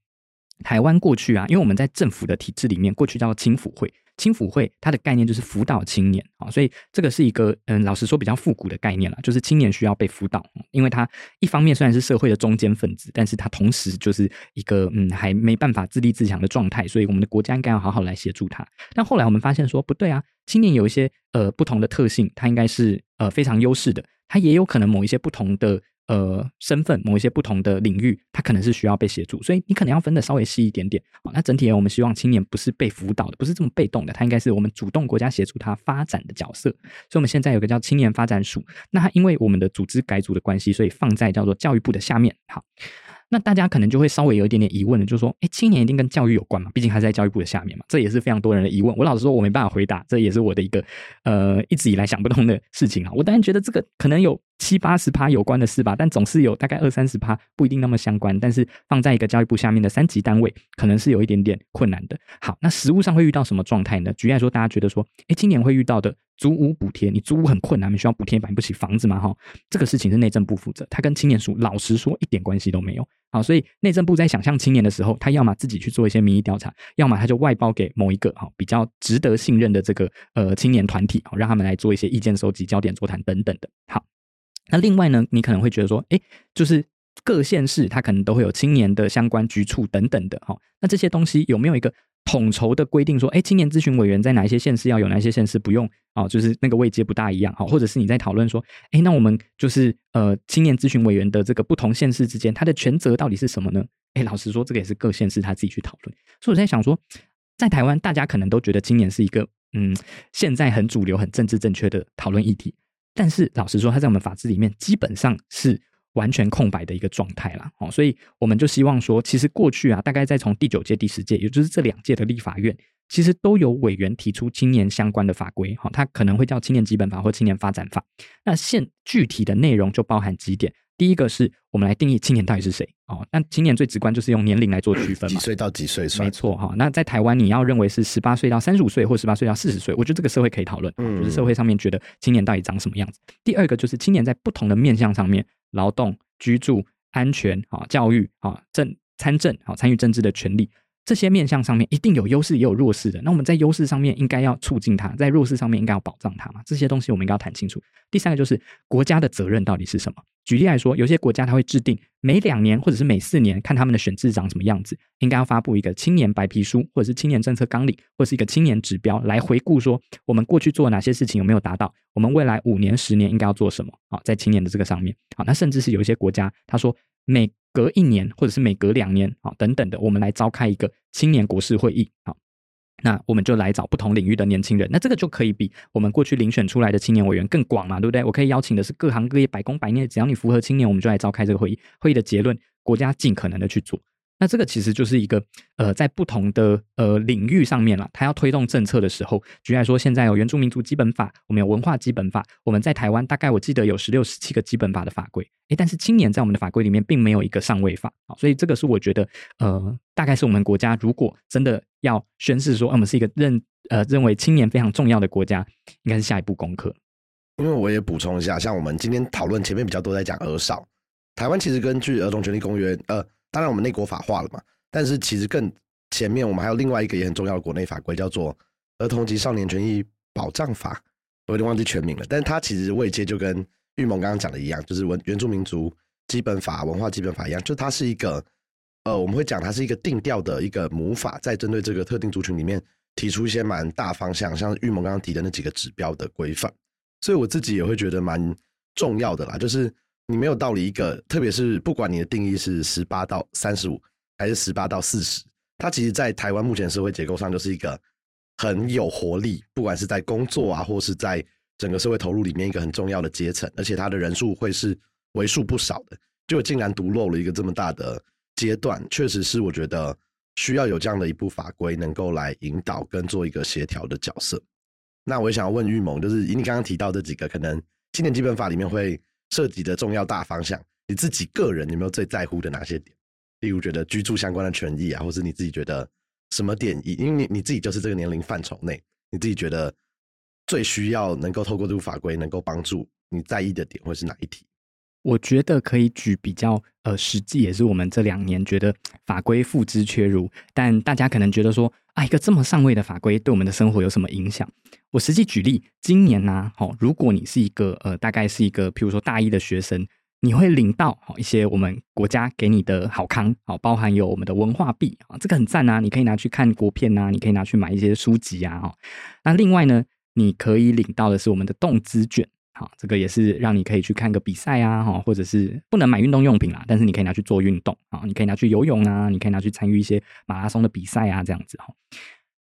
台湾过去啊，因为我们在政府的体制里面，过去叫青辅会。青辅会它的概念就是辅导青年啊，所以这个是一个嗯，老实说比较复古的概念了，就是青年需要被辅导，因为他一方面虽然是社会的中间分子，但是他同时就是一个嗯还没办法自立自强的状态，所以我们的国家应该要好好来协助他。但后来我们发现说不对啊，青年有一些呃不同的特性，他应该是呃非常优势的，他也有可能某一些不同的呃身份、某一些不同的领域，它可能是需要被协助，所以你可能要分的稍微细一点点。好，那整体，我们希望青年不是被辅导的，不是这么被动的，他应该是我们主动国家协助他发展的角色。所以，我们现在有个叫青年发展署，那因为我们的组织改组的关系，所以放在叫做教育部的下面。好。那大家可能就会稍微有一点点疑问了，就是说，哎，青年一定跟教育有关嘛？毕竟还在教育部的下面嘛，这也是非常多人的疑问。我老实说，我没办法回答，这也是我的一个呃一直以来想不通的事情啊。我当然觉得这个可能有七八十趴有关的事吧，但总是有大概二三十趴不一定那么相关。但是放在一个教育部下面的三级单位，可能是有一点点困难的。好，那实物上会遇到什么状态呢？举例来说，大家觉得说，哎，青年会遇到的。租屋补贴，你租屋很困难，你需要补贴买不起房子嘛？哈，这个事情是内政部负责，他跟青年署老实说一点关系都没有。好，所以内政部在想象青年的时候，他要么自己去做一些民意调查，要么他就外包给某一个哈比较值得信任的这个呃青年团体，好让他们来做一些意见收集、焦点座谈等等的。好，那另外呢，你可能会觉得说，哎，就是各县市它可能都会有青年的相关局处等等的，哈，那这些东西有没有一个？统筹的规定说，哎，青年咨询委员在哪一些县市要有，哪一些县市不用啊？就是那个位阶不大一样，好，或者是你在讨论说，哎，那我们就是呃，青年咨询委员的这个不同县市之间，他的权责到底是什么呢？哎，老实说，这个也是各县市他自己去讨论。所以我在想说，在台湾，大家可能都觉得青年是一个嗯，现在很主流、很政治正确的讨论议题，但是老实说，他在我们法制里面基本上是。完全空白的一个状态啦。哦，所以我们就希望说，其实过去啊，大概在从第九届、第十届，也就是这两届的立法院，其实都有委员提出青年相关的法规，哈，它可能会叫青年基本法或青年发展法。那现具体的内容就包含几点，第一个是我们来定义青年到底是谁，哦，那青年最直观就是用年龄来做区分，几岁到几岁算？没错，哈。那在台湾，你要认为是十八岁到三十五岁，或十八岁到四十岁，我觉得这个社会可以讨论，就是社会上面觉得青年到底长什么样子。第二个就是青年在不同的面向上面，劳动。居住、安全、啊教育、啊政参政、啊参与政治的权利，这些面向上面一定有优势，也有弱势的。那我们在优势上面应该要促进它，在弱势上面应该要保障它嘛？这些东西我们应该要谈清楚。第三个就是国家的责任到底是什么？举例来说，有些国家它会制定每两年或者是每四年，看他们的选制长什么样子，应该要发布一个青年白皮书，或者是青年政策纲领，或是一个青年指标，来回顾说我们过去做哪些事情有没有达到，我们未来五年、十年应该要做什么啊？在青年的这个上面，好，那甚至是有一些国家，他说每 隔一年或者是每隔两年啊等等的，我们来召开一个青年国事会议啊。那我们就来找不同领域的年轻人，那这个就可以比我们过去遴选出来的青年委员更广嘛，对不对？我可以邀请的是各行各业百工百业，只要你符合青年，我们就来召开这个会议。会议的结论，国家尽可能的去做。那这个其实就是一个呃，在不同的呃领域上面了，他要推动政策的时候，举例来说，现在有原住民族基本法，我们有文化基本法，我们在台湾大概我记得有十六、十七个基本法的法规，诶，但是青年在我们的法规里面并没有一个上位法啊，所以这个是我觉得呃，大概是我们国家如果真的要宣誓说我们是一个认呃认为青年非常重要的国家，应该是下一步功课。因为我也补充一下，像我们今天讨论前面比较多在讲儿少，台湾其实根据儿童权利公约呃。当然，我们内国法化了嘛，但是其实更前面，我们还有另外一个也很重要的国内法规，叫做《儿童及少年权益保障法》，我有点忘记全名了。但是它其实位阶就跟玉萌刚刚讲的一样，就是文原住民族基本法、文化基本法一样，就它是一个呃，我们会讲它是一个定调的一个母法，在针对这个特定族群里面提出一些蛮大方向，像玉萌刚刚提的那几个指标的规范。所以我自己也会觉得蛮重要的啦，就是。你没有道理，一个特别是不管你的定义是十八到三十五，还是十八到四十，它其实，在台湾目前社会结构上，就是一个很有活力，不管是在工作啊，或是在整个社会投入里面，一个很重要的阶层，而且它的人数会是为数不少的，就竟然独漏了一个这么大的阶段，确实是我觉得需要有这样的一部法规，能够来引导跟做一个协调的角色。那我也想要问玉萌，就是以你刚刚提到这几个，可能青年基本法里面会。涉及的重要大方向，你自己个人有没有最在乎的哪些点？例如觉得居住相关的权益啊，或是你自己觉得什么点？因为你你自己就是这个年龄范畴内，你自己觉得最需要能够透过这个法规能够帮助你在意的点，会是哪一题？我觉得可以举比较呃实际，也是我们这两年觉得法规付之阙如，但大家可能觉得说啊，一个这么上位的法规对我们的生活有什么影响？我实际举例，今年呢，好，如果你是一个呃，大概是一个，譬如说大一的学生，你会领到好一些我们国家给你的好康，好，包含有我们的文化币啊，这个很赞啊，你可以拿去看国片啊，你可以拿去买一些书籍啊，哈。那另外呢，你可以领到的是我们的动资券，好，这个也是让你可以去看个比赛啊，哈，或者是不能买运动用品啦，但是你可以拿去做运动啊，你可以拿去游泳啊，你可以拿去参与一些马拉松的比赛啊，这样子哈。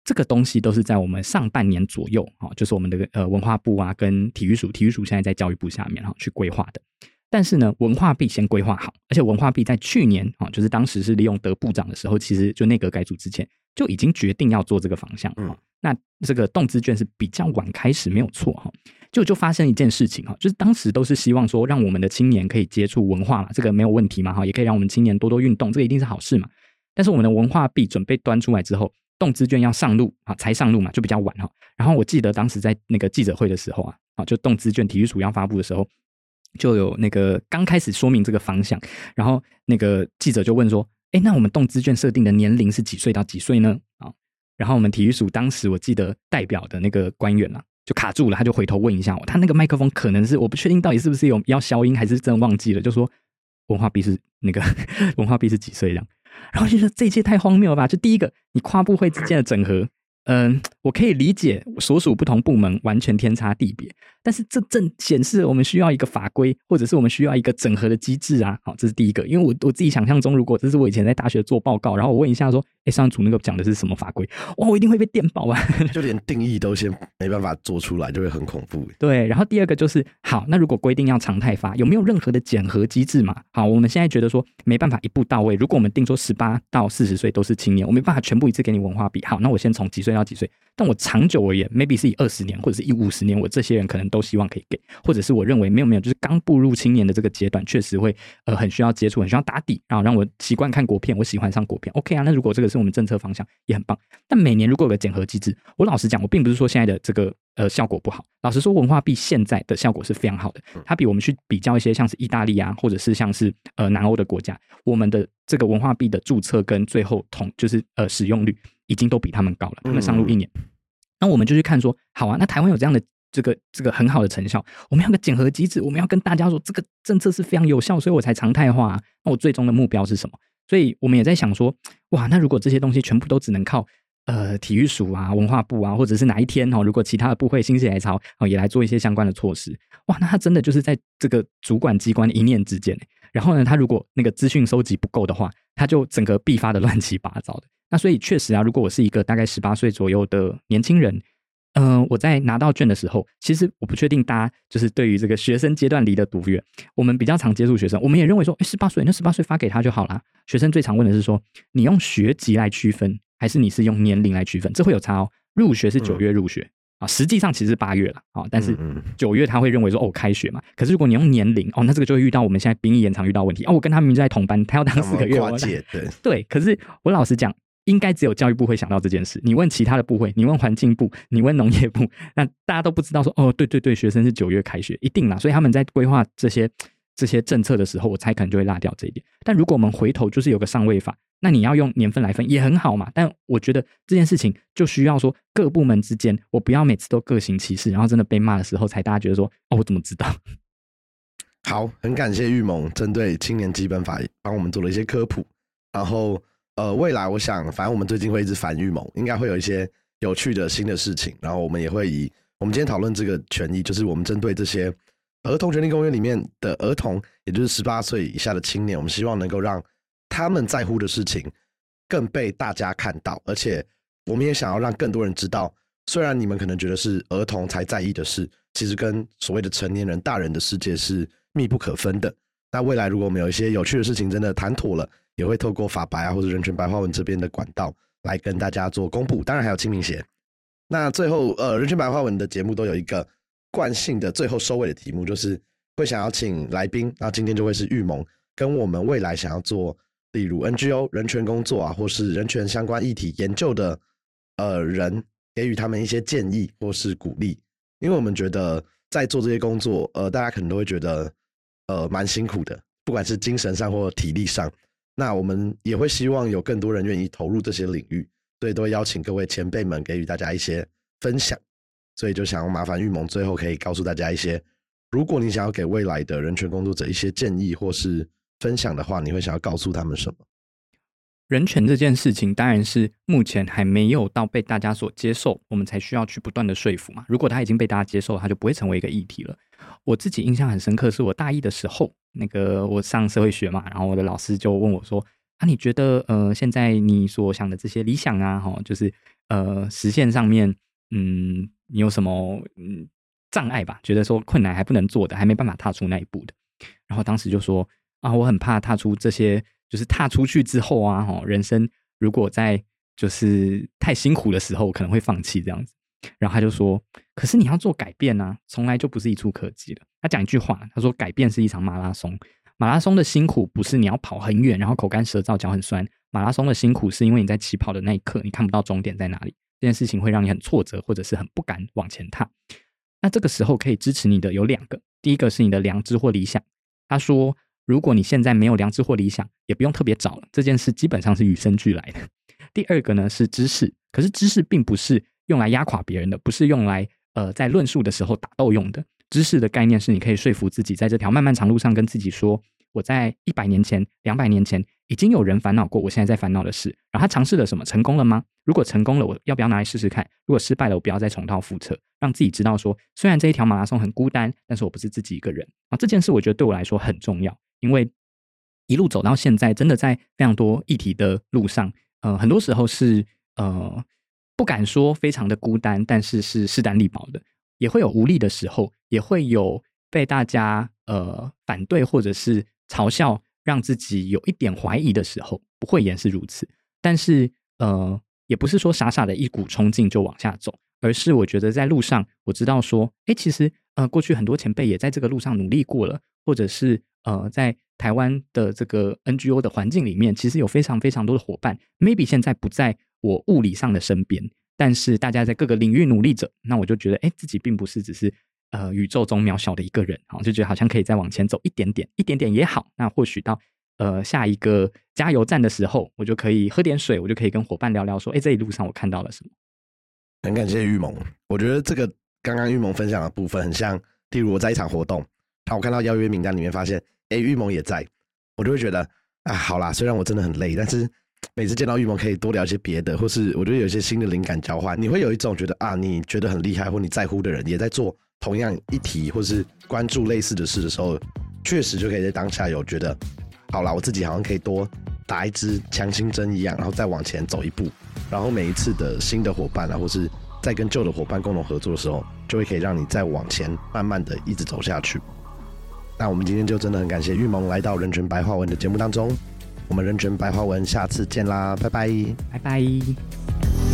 这个东西都是在我们上半年左右，哈，就是我们的呃文化部啊跟体育署，体育署现在在教育部下面哈去规划的。但是呢，文化币先规划好，而且文化币在去年啊，就是当时是利用德部长的时候，其实就内阁改组之前就已经决定要做这个方向。嗯，那这个动资券是比较晚开始，没有错哈。就就发生一件事情哈，就是当时都是希望说让我们的青年可以接触文化嘛，这个没有问题嘛哈，也可以让我们青年多多运动，这个一定是好事嘛。但是我们的文化币准备端出来之后，动资券要上路啊，才上路嘛，就比较晚哈。然后我记得当时在那个记者会的时候啊，啊，就动资券体育署要发布的时候。就有那个刚开始说明这个方向，然后那个记者就问说：“哎，那我们动资券设定的年龄是几岁到几岁呢？”啊，然后我们体育署当时我记得代表的那个官员啊，就卡住了，他就回头问一下我，他那个麦克风可能是我不确定到底是不是有要消音，还是真忘记了，就说文化币是那个 文化币是几岁这样，然后就说这一切太荒谬了吧？就第一个，你跨部会之间的整合。嗯，我可以理解所属不同部门完全天差地别，但是这正显示我们需要一个法规，或者是我们需要一个整合的机制啊。好，这是第一个，因为我我自己想象中，如果这是我以前在大学做报告，然后我问一下说，哎，上组那个讲的是什么法规？哇，我一定会被电爆啊！就连定义都先没办法做出来，就会很恐怖。对，然后第二个就是，好，那如果规定要常态发，有没有任何的检核机制嘛？好，我们现在觉得说没办法一步到位。如果我们定说十八到四十岁都是青年，我没办法全部一次给你文化比。好，那我先从几岁到几岁？但我长久而言，maybe 是以二十年或者是以五十年，我这些人可能都希望可以给，或者是我认为没有没有，就是刚步入青年的这个阶段，确实会呃很需要接触，很需要打底，然后让我习惯看国片，我喜欢上国片，OK 啊。那如果这个是我们政策方向，也很棒。但每年如果有个检核机制，我老实讲，我并不是说现在的这个呃效果不好。老实说，文化币现在的效果是非常好的，它比我们去比较一些像是意大利啊，或者是像是呃南欧的国家，我们的这个文化币的注册跟最后统就是呃使用率已经都比他们高了，他们上路一年。那我们就去看说，好啊，那台湾有这样的这个这个很好的成效，我们要个检核机制，我们要跟大家说这个政策是非常有效，所以我才常态化。那我最终的目标是什么？所以我们也在想说，哇，那如果这些东西全部都只能靠呃体育署啊、文化部啊，或者是哪一天哦，如果其他的部会心血来潮哦，也来做一些相关的措施，哇，那他真的就是在这个主管机关一念之间。然后呢，他如果那个资讯收集不够的话，他就整个必发的乱七八糟的。那所以确实啊，如果我是一个大概十八岁左右的年轻人，嗯，我在拿到卷的时候，其实我不确定大家就是对于这个学生阶段离得多远。我们比较常接触学生，我们也认为说，哎，十八岁那十八岁发给他就好啦。学生最常问的是说，你用学籍来区分，还是你是用年龄来区分？这会有差哦。入学是九月入学啊，实际上其实是八月了啊，但是九月他会认为说，哦，开学嘛。可是如果你用年龄哦，那这个就会遇到我们现在兵役延长遇到问题哦。我跟他明明在同班，他要当四个月，对对。可是我老实讲。应该只有教育部会想到这件事。你问其他的部会，你问环境部，你问农业部，那大家都不知道说哦，对对对，学生是九月开学，一定啦。所以他们在规划这些这些政策的时候，我猜可能就会落掉这一点。但如果我们回头就是有个上位法，那你要用年份来分也很好嘛。但我觉得这件事情就需要说各部门之间，我不要每次都各行其事，然后真的被骂的时候，才大家觉得说哦，我怎么知道？好，很感谢玉萌针对青年基本法帮我们做了一些科普，然后。呃，未来我想，反正我们最近会一直反预谋，应该会有一些有趣的新的事情。然后我们也会以我们今天讨论这个权益，就是我们针对这些儿童权利公约里面的儿童，也就是十八岁以下的青年，我们希望能够让他们在乎的事情更被大家看到，而且我们也想要让更多人知道，虽然你们可能觉得是儿童才在意的事，其实跟所谓的成年人、大人的世界是密不可分的。那未来如果我们有一些有趣的事情真的谈妥了。也会透过法白啊或者人权白话文这边的管道来跟大家做公布，当然还有清明节。那最后，呃，人权白话文的节目都有一个惯性的最后收尾的题目，就是会想要请来宾。那今天就会是玉盟跟我们未来想要做，例如 NGO 人权工作啊，或是人权相关议题研究的呃人，给予他们一些建议或是鼓励。因为我们觉得在做这些工作，呃，大家可能都会觉得呃蛮辛苦的，不管是精神上或体力上。那我们也会希望有更多人愿意投入这些领域，所以都会邀请各位前辈们给予大家一些分享。所以就想要麻烦玉萌最后可以告诉大家一些，如果你想要给未来的人权工作者一些建议或是分享的话，你会想要告诉他们什么？人权这件事情，当然是目前还没有到被大家所接受，我们才需要去不断的说服嘛。如果它已经被大家接受，它就不会成为一个议题了。我自己印象很深刻，是我大一的时候，那个我上社会学嘛，然后我的老师就问我说：“啊，你觉得呃，现在你所想的这些理想啊，哈，就是呃，实现上面，嗯，你有什么嗯障碍吧？觉得说困难还不能做的，还没办法踏出那一步的。”然后当时就说：“啊，我很怕踏出这些。”就是踏出去之后啊，哈，人生如果在就是太辛苦的时候，可能会放弃这样子。然后他就说：“可是你要做改变呢，从来就不是一触可及的。”他讲一句话，他说：“改变是一场马拉松，马拉松的辛苦不是你要跑很远，然后口干舌燥、脚很酸。马拉松的辛苦是因为你在起跑的那一刻，你看不到终点在哪里，这件事情会让你很挫折，或者是很不敢往前踏。那这个时候可以支持你的有两个，第一个是你的良知或理想。”他说。如果你现在没有良知或理想，也不用特别找了。这件事基本上是与生俱来的。第二个呢是知识，可是知识并不是用来压垮别人的，不是用来呃在论述的时候打斗用的。知识的概念是你可以说服自己，在这条漫漫长路上跟自己说。我在一百年前、两百年前已经有人烦恼过，我现在在烦恼的事。然后他尝试了什么？成功了吗？如果成功了，我要不要拿来试试看？如果失败了，我不要再重蹈覆辙，让自己知道说，虽然这一条马拉松很孤单，但是我不是自己一个人啊。这件事我觉得对我来说很重要，因为一路走到现在，真的在非常多议题的路上，呃，很多时候是呃不敢说非常的孤单，但是是势单力薄的，也会有无力的时候，也会有被大家呃反对或者是。嘲笑让自己有一点怀疑的时候，不会言是如此。但是，呃，也不是说傻傻的一股冲劲就往下走，而是我觉得在路上，我知道说，哎，其实，呃，过去很多前辈也在这个路上努力过了，或者是，呃，在台湾的这个 NGO 的环境里面，其实有非常非常多的伙伴，maybe 现在不在我物理上的身边，但是大家在各个领域努力着，那我就觉得，哎，自己并不是只是。呃，宇宙中渺小的一个人，好，就觉得好像可以再往前走一点点，一点点也好。那或许到呃下一个加油站的时候，我就可以喝点水，我就可以跟伙伴聊聊，说，哎，这一路上我看到了什么。很感谢玉萌，我觉得这个刚刚玉萌分享的部分很像，例如我在一场活动，然后我看到邀约名单里面发现，哎，玉萌也在，我就会觉得，啊，好啦，虽然我真的很累，但是每次见到玉萌可以多聊一些别的，或是我觉得有一些新的灵感交换，你会有一种觉得啊，你觉得很厉害或你在乎的人也在做。同样一题，或是关注类似的事的时候，确实就可以在当下有觉得，好了，我自己好像可以多打一支强心针一样，然后再往前走一步。然后每一次的新的伙伴啊，或是在跟旧的伙伴共同合作的时候，就会可以让你再往前慢慢的一直走下去。那我们今天就真的很感谢玉萌来到人权白话文的节目当中，我们认真白话文下次见啦拜拜。拜拜。